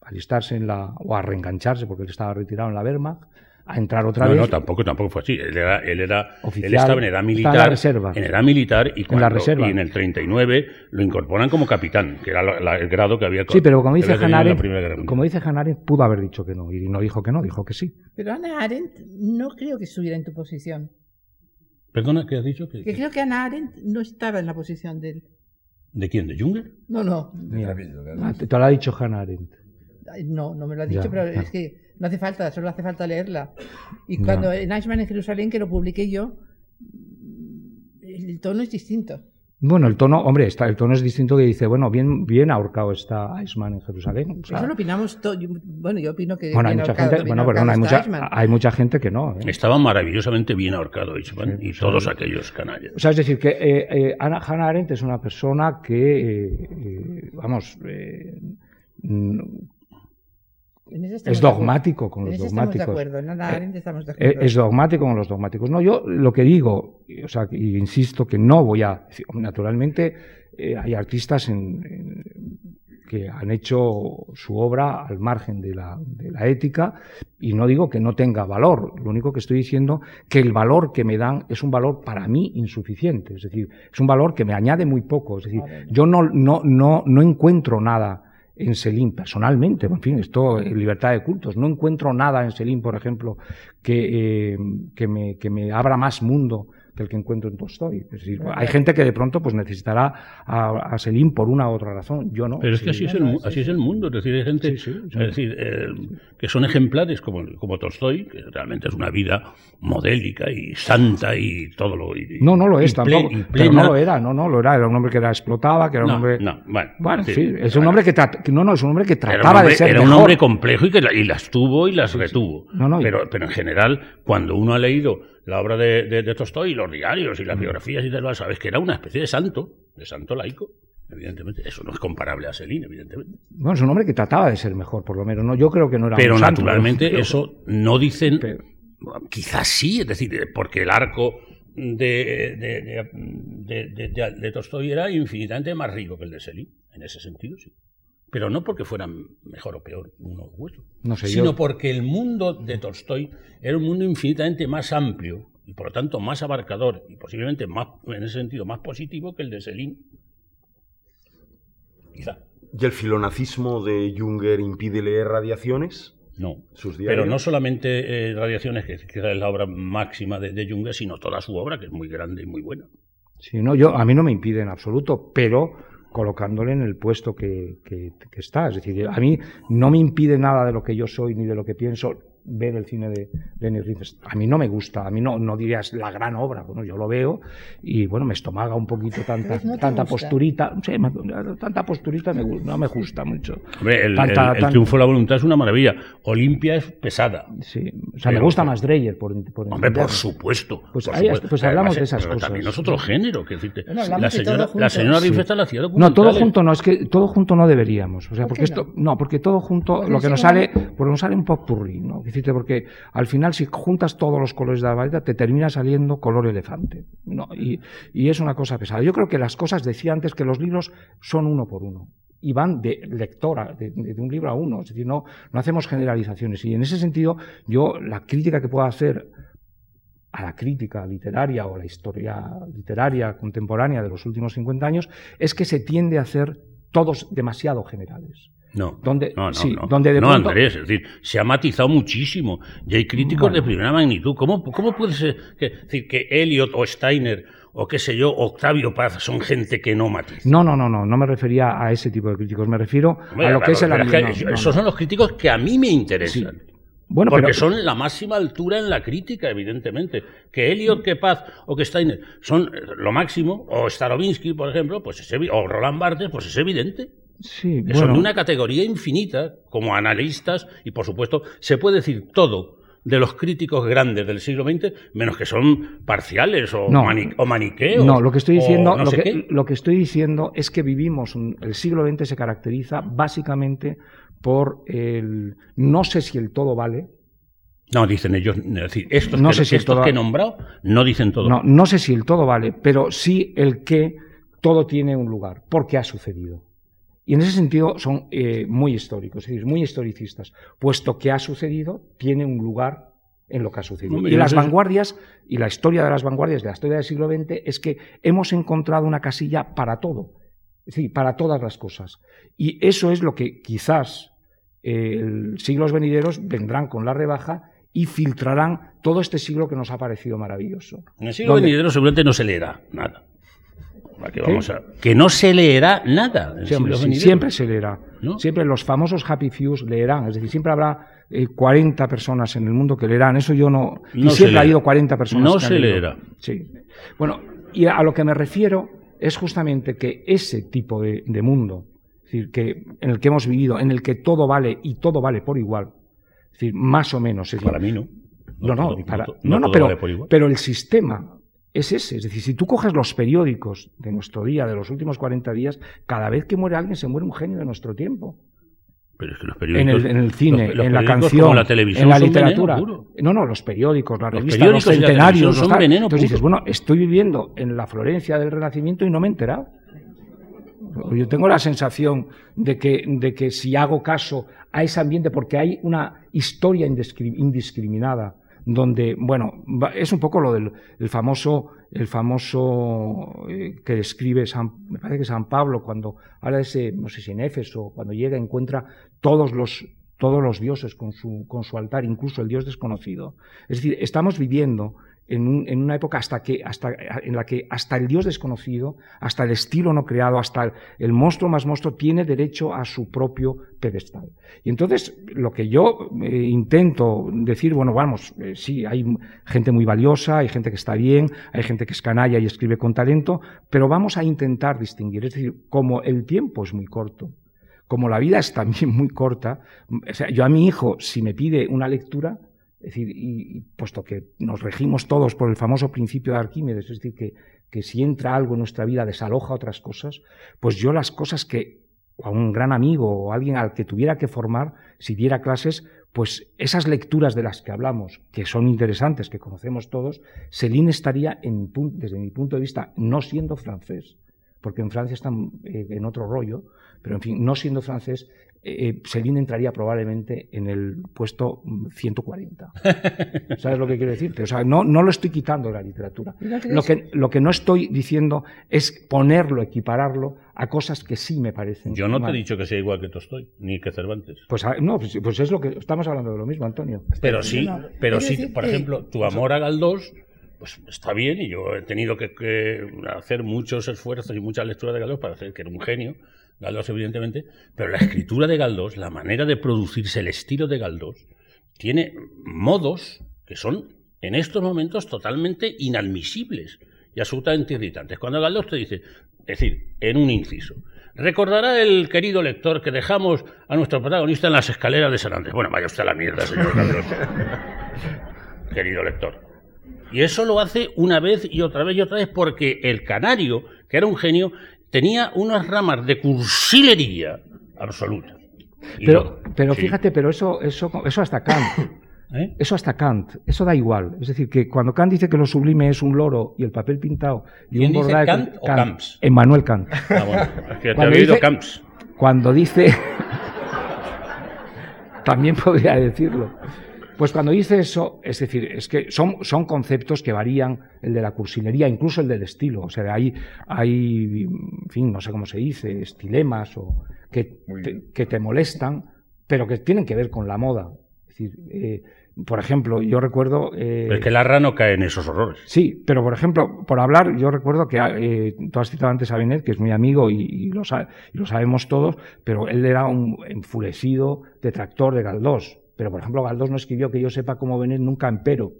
alistarse en la o a reengancharse porque él estaba retirado en la Wehrmacht a entrar otra No, vez no, tampoco, tampoco fue así. Él era, él era, Oficial, él estaba en edad militar. en la reserva. En edad militar y, En la cuando- reserva. y en el 39 lo incorporan como capitán, que era la- la- el grado que había Sí, pero como dice Hannah como dice Hannah Arendt, pudo haber dicho que no y no dijo que no, dijo que sí. Pero Ana Arendt no creo que estuviera en tu posición. Perdona, ¿qué has dicho? ¿Que- Que creo que Ana Arendt no estaba en la posición de él. ¿De quién? ¿De Junger? No, no. Mira, ah, te, te lo ha dicho Hannah Arendt. No, no me lo ha dicho, Ya, pero ya. es que no hace falta, solo hace falta leerla. Y Ya. cuando en Eichmann en Jerusalén, que lo publiqué yo, el tono es distinto. Bueno, el tono, hombre, está, el tono es distinto que dice, bueno, bien, bien ahorcado está Eichmann en Jerusalén. o sea, Eso lo opinamos todos. Bueno, yo opino que. bueno, hay mucha ahorcado, gente, bueno, perdón, hay mucha, Eichmann. hay mucha gente que no. ¿eh? Estaba maravillosamente bien ahorcado Eichmann Sí, y sí. todos aquellos canallas. O sea, es decir, que eh, eh, Ana- Hannah Arendt es una persona que, eh, eh, vamos, es dogmático con los de dogmáticos. acuerdo. Estamos de Eh, acuerdo. Es dogmático con los dogmáticos. No, yo lo que digo, o sea, y insisto que no voy a. Naturalmente, eh, hay artistas en- en- que han hecho su obra al margen de la, de la ética y no digo que no tenga valor. Lo único que estoy diciendo que el valor que me dan es un valor para mí insuficiente. Es decir, es un valor que me añade muy poco. Es decir, yo no, no, no, no encuentro nada en Selim personalmente, en fin, esto es libertad de cultos, no encuentro nada en Selim, por ejemplo, que, eh, que, me, que me abra más mundo que el que encuentro en Tolstoy. Es decir, hay gente que de pronto pues necesitará a, a Selim por una u otra razón, yo no. Pero es que así, es el, mu- así es el mundo, es decir, hay gente Sí, sí, sí. es decir, eh, que son ejemplares como, como Tolstoy, que realmente es una vida modélica y santa y todo lo... y- No, no lo es tampoco. Pero no lo era, no, no lo era. Era un hombre que era explotaba, que era un No, hombre. no, bueno, Bueno, sí, sí, es un bueno. hombre que, trat- que- no, no, es un hombre que trataba hombre, de ser era un mejor. hombre complejo y que la- y las tuvo y las retuvo. No, no, pero, pero en general, cuando uno ha leído la obra de, de, de Tolstoy, los diarios y las biografías y tal, sabes que era una especie de santo, de santo laico. Evidentemente, eso no es comparable a Selín, evidentemente. Bueno, es un hombre que trataba de ser mejor, por lo menos. No, yo creo que no era Pero un santo, naturalmente pero- eso no dicen, pero- quizás sí, es decir, porque el arco de, de, de, de- Tolstoy era infinitamente más rico que el de Selín, en ese sentido sí. Pero no porque fueran mejor o peor uno u otro, No sé, sino yo- porque el mundo de Tolstoy era un mundo infinitamente más amplio y por lo tanto más abarcador y posiblemente más, en ese sentido, más positivo que el de Selín. Quizá. ¿Y el filonazismo de Junger impide leer radiaciones? No. Sus. Pero no solamente eh, Radiaciones, que, que es la obra máxima de, de Junger, sino toda su obra, que es muy grande y muy buena. Sí, no, yo, a mí no me impide en absoluto, pero colocándole en el puesto que, que- que está. Es decir, a mí no me impide nada de lo que yo soy ni de lo que pienso ver el cine de Lenny Riefenstahl. A mí no me gusta, a mí no, no dirías la gran obra, bueno, yo lo veo y bueno, me estomaga un poquito tanta, tanta posturita, sí, tanta posturita no me gusta mucho. Hombre, el, triunfo de la voluntad es una maravilla. Olimpia es pesada. Sí, o sea, me gusta más Dreyer, por, por Hombre, por supuesto. Pues, pues hablamos de esas cosas. También es otro género. Que decirte, la, señora, la señora Riefenstahl hacía No, todo junto no, es que todo junto no deberíamos. O sea, porque esto, no, porque todo junto, lo que nos sale, porque nos sale un popurrí, ¿no? Porque al final si juntas todos los colores de la varita, te termina saliendo color elefante. ¿no? Y, es una cosa pesada. Yo creo que las cosas, decía antes, que los libros son uno por uno y van de lectora, de, un libro a uno. Es decir, no, no hacemos generalizaciones. Y en ese sentido, yo la crítica que puedo hacer a la crítica literaria o la historia literaria contemporánea de los últimos 50 años es que se tiende a hacer todos demasiado generales. No, donde, no, no, Donde de no Andrés, es decir, se ha matizado muchísimo y hay críticos de primera magnitud. ¿Cómo, cómo puede ser que, decir, que Eliot o Steiner o qué sé yo, Octavio Paz son gente que no matiza? No, no, no, no, no me refería a ese tipo de críticos, me refiero a lo que es el Esos son los críticos que a mí me interesan. Bueno, Porque son la máxima altura en la crítica, evidentemente. Que Eliot, que Paz o que Steiner son lo máximo, o Starobinsky, por ejemplo, pues es o Roland Barthes, pues es evidente. Sí, Son de una categoría infinita como analistas y, por supuesto, se puede decir todo de los críticos grandes del siglo XX, menos que son parciales o, maniqueos. No, lo que estoy diciendo, lo, que, lo, que, estoy diciendo es que vivimos, el siglo XX se caracteriza básicamente por el no sé si el todo vale. No, dicen ellos, es decir, estos, no que, sé si estos que he nombrado no dicen todo. No, no sé si el todo vale, pero sí el que todo tiene un lugar, porque ha sucedido. Y en ese sentido son eh, muy históricos, es decir, muy historicistas, puesto que ha sucedido, tiene un lugar en lo que ha sucedido. y las vanguardias, y la historia de las vanguardias de la historia del siglo XX es que hemos encontrado una casilla para todo, es decir, para todas las cosas. Y eso es lo que quizás eh, siglos venideros vendrán con la rebaja y filtrarán todo este siglo que nos ha parecido maravilloso. En el siglo venidero seguramente no se leerá nada. Que, vamos a... que no se leerá nada. siempre se leerá. Siempre los famosos happy fews leerán. Es decir, siempre habrá 40 eh, personas en el mundo que leerán. Eso yo no. no siempre ha habido 40 personas. No se leerá. Sí. Bueno, y a lo que me refiero es justamente que ese tipo de, mundo, es decir, que en el que hemos vivido, en el que todo vale y todo vale por igual, es decir, más o menos. para mí no. No, no, no, no, pero, pero el sistema es ese. Es decir, si tú coges los periódicos de nuestro día, de los últimos 40 días, cada vez que muere alguien se muere un genio de nuestro tiempo. Pero es que los periódicos, en, el, cine, en la canción, la televisión, en la literatura. no, no, los periódicos, las revistas, los centenarios. Son veneno, Entonces dices, bueno, estoy viviendo en la Florencia del Renacimiento y no me he enterado. Yo tengo la sensación de que, de que si hago caso a ese ambiente, porque hay una historia indiscriminada donde, bueno, es un poco lo del famoso, el famoso eh, que describe San, me parece que San Pablo cuando habla de ese, no sé si en Éfeso, cuando llega encuentra todos los todos los dioses con su, con su altar, incluso el dios desconocido. Es decir, estamos viviendo en, una época hasta que, hasta, en la que hasta el Dios desconocido, hasta el estilo no creado, hasta el, monstruo más monstruo tiene derecho a su propio pedestal. Y entonces lo que yo eh, intento decir, bueno, vamos, eh, sí, hay gente muy valiosa, hay gente que está bien, hay gente que es canalla y escribe con talento, pero vamos a intentar distinguir. Es decir, como el tiempo es muy corto, como la vida es también muy corta, o sea, yo a mi hijo, si me pide una lectura, es decir, y, puesto que nos regimos todos por el famoso principio de Arquímedes, es decir, que, que si entra algo en nuestra vida desaloja otras cosas, pues yo las cosas que a un gran amigo o alguien al que tuviera que formar, si diera clases, pues esas lecturas de las que hablamos, que son interesantes, que conocemos todos, Céline estaría, en, desde mi punto de vista, no siendo francés, porque en Francia están eh, en otro rollo, pero en fin, no siendo francés, eh, entraría probablemente en el puesto 140. [LAUGHS] ¿Sabes lo que quiero decirte? O sea, no, no lo estoy quitando de la literatura. Lo que, lo que no estoy diciendo es ponerlo, equipararlo a cosas que sí me parecen. Yo no te he dicho que sea igual que Tolstoy, ni que Cervantes. Pues ah, no, pues, pues, es lo que estamos hablando de lo mismo, Antonio. Pero sí, pero sí, por ejemplo, tu amor a Galdós pues está bien y yo he tenido que, que, hacer muchos esfuerzos y muchas lecturas de Galdós para hacer que era un genio Galdós, evidentemente, pero la escritura de Galdós, la manera de producirse, el estilo de Galdós, tiene modos que son en estos momentos totalmente inadmisibles y absolutamente irritantes. Cuando Galdós te dice, es decir, en un inciso, recordará el querido lector que dejamos a nuestro protagonista en las escaleras de San Andrés. Bueno, vaya usted a la mierda, señor Galdós. [LAUGHS] querido lector. Y eso lo hace una vez y otra vez y otra vez porque el canario, que era un genio, tenía unas ramas de cursilería absoluta. Y Pero, pero sí. fíjate, pero eso, eso, eso hasta Kant. [COUGHS] ¿Eh? Eso hasta Kant, eso da igual. Es decir, que cuando Kant dice que lo sublime es un loro y el papel pintado y ¿Quién un dice. Kant o Camps? Emmanuel Kant. Ah, bueno, es que te Cuando había oído dice- Camps. Cuando dice. [LAUGHS] También podría decirlo. Pues cuando dice eso, es decir, es que son, son conceptos que varían, el de la cursilería, incluso el del estilo. O sea, hay, hay, en fin, no sé cómo se dice, estilemas o que te, que te molestan, pero que tienen que ver con la moda. Es decir, eh, por ejemplo, yo recuerdo. eh, es que Larra no cae en esos horrores. Sí, pero por ejemplo, por hablar, yo recuerdo que eh, tú has citado antes a Benet, que es mi amigo y, y lo, y lo sabemos todos, pero él era un enfurecido detractor de Galdós. Pero por ejemplo, Galdós no escribió que yo sepa como Benet nunca empero.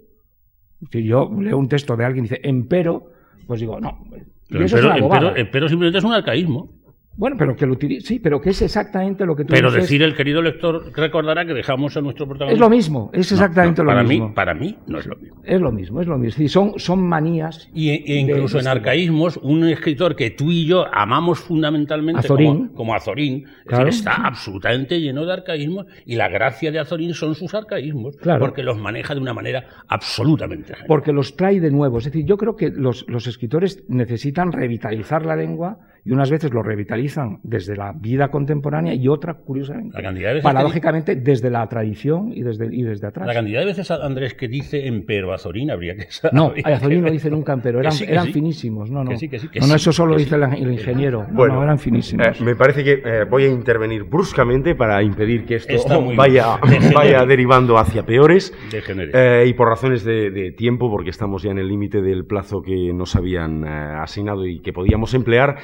Si yo leo un texto de alguien y dice empero, pues digo, no. y Pero eso es empero, una bobada. empero- empero simplemente es un arcaísmo. Bueno, pero que lo utilice, sí, pero que es exactamente lo que tú Pero dices. decir el querido lector recordará que dejamos a nuestro protagonista. Es lo mismo, es No, exactamente no, lo para mismo. Mí, para mí no es lo mismo. Es lo mismo, es lo mismo. Son, son manías. Y, e incluso de- en arcaísmos, un escritor que tú y yo amamos fundamentalmente Azorín. como, como Azorín, es Claro. decir, está absolutamente lleno de arcaísmos y la gracia de Azorín son sus arcaísmos, Claro. porque los maneja de una manera absolutamente genial. porque los trae de nuevo. Es decir, yo creo que los, los escritores necesitan revitalizar la lengua y unas veces lo revitalizan desde la vida contemporánea y otra, curiosamente, La cantidad de veces paradójicamente, desde la tradición y desde, y desde atrás. La cantidad de veces, Andrés, que dice empero Azorín habría que No, [LAUGHS] habría que Azorín no dice nunca, pero eran, Que sí, que eran sí. finísimos. No, no. Que sí, que sí, que no, no, sí, eso solo dice sí. el, el ingeniero. No, Bueno, no, eran finísimos. Eh, me parece que eh, voy a intervenir bruscamente para impedir que esto vaya, bien. Vaya derivando hacia peores. Eh, y por razones de, de tiempo, porque estamos ya en el límite del plazo que nos habían eh, asignado y que podíamos emplear,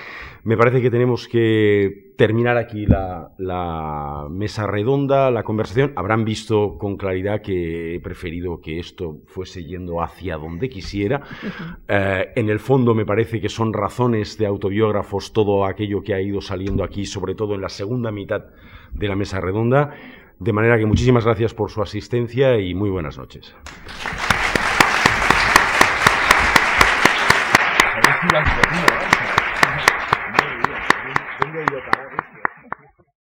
me parece que tenemos que terminar aquí la, la mesa redonda, la conversación. Habrán visto con claridad que he preferido que esto fuese yendo hacia donde quisiera. Eh, en el fondo me parece que son razones de autobiógrafos todo aquello que ha ido saliendo aquí, sobre todo en la segunda mitad de la mesa redonda. De manera que muchísimas gracias por su asistencia y muy buenas noches.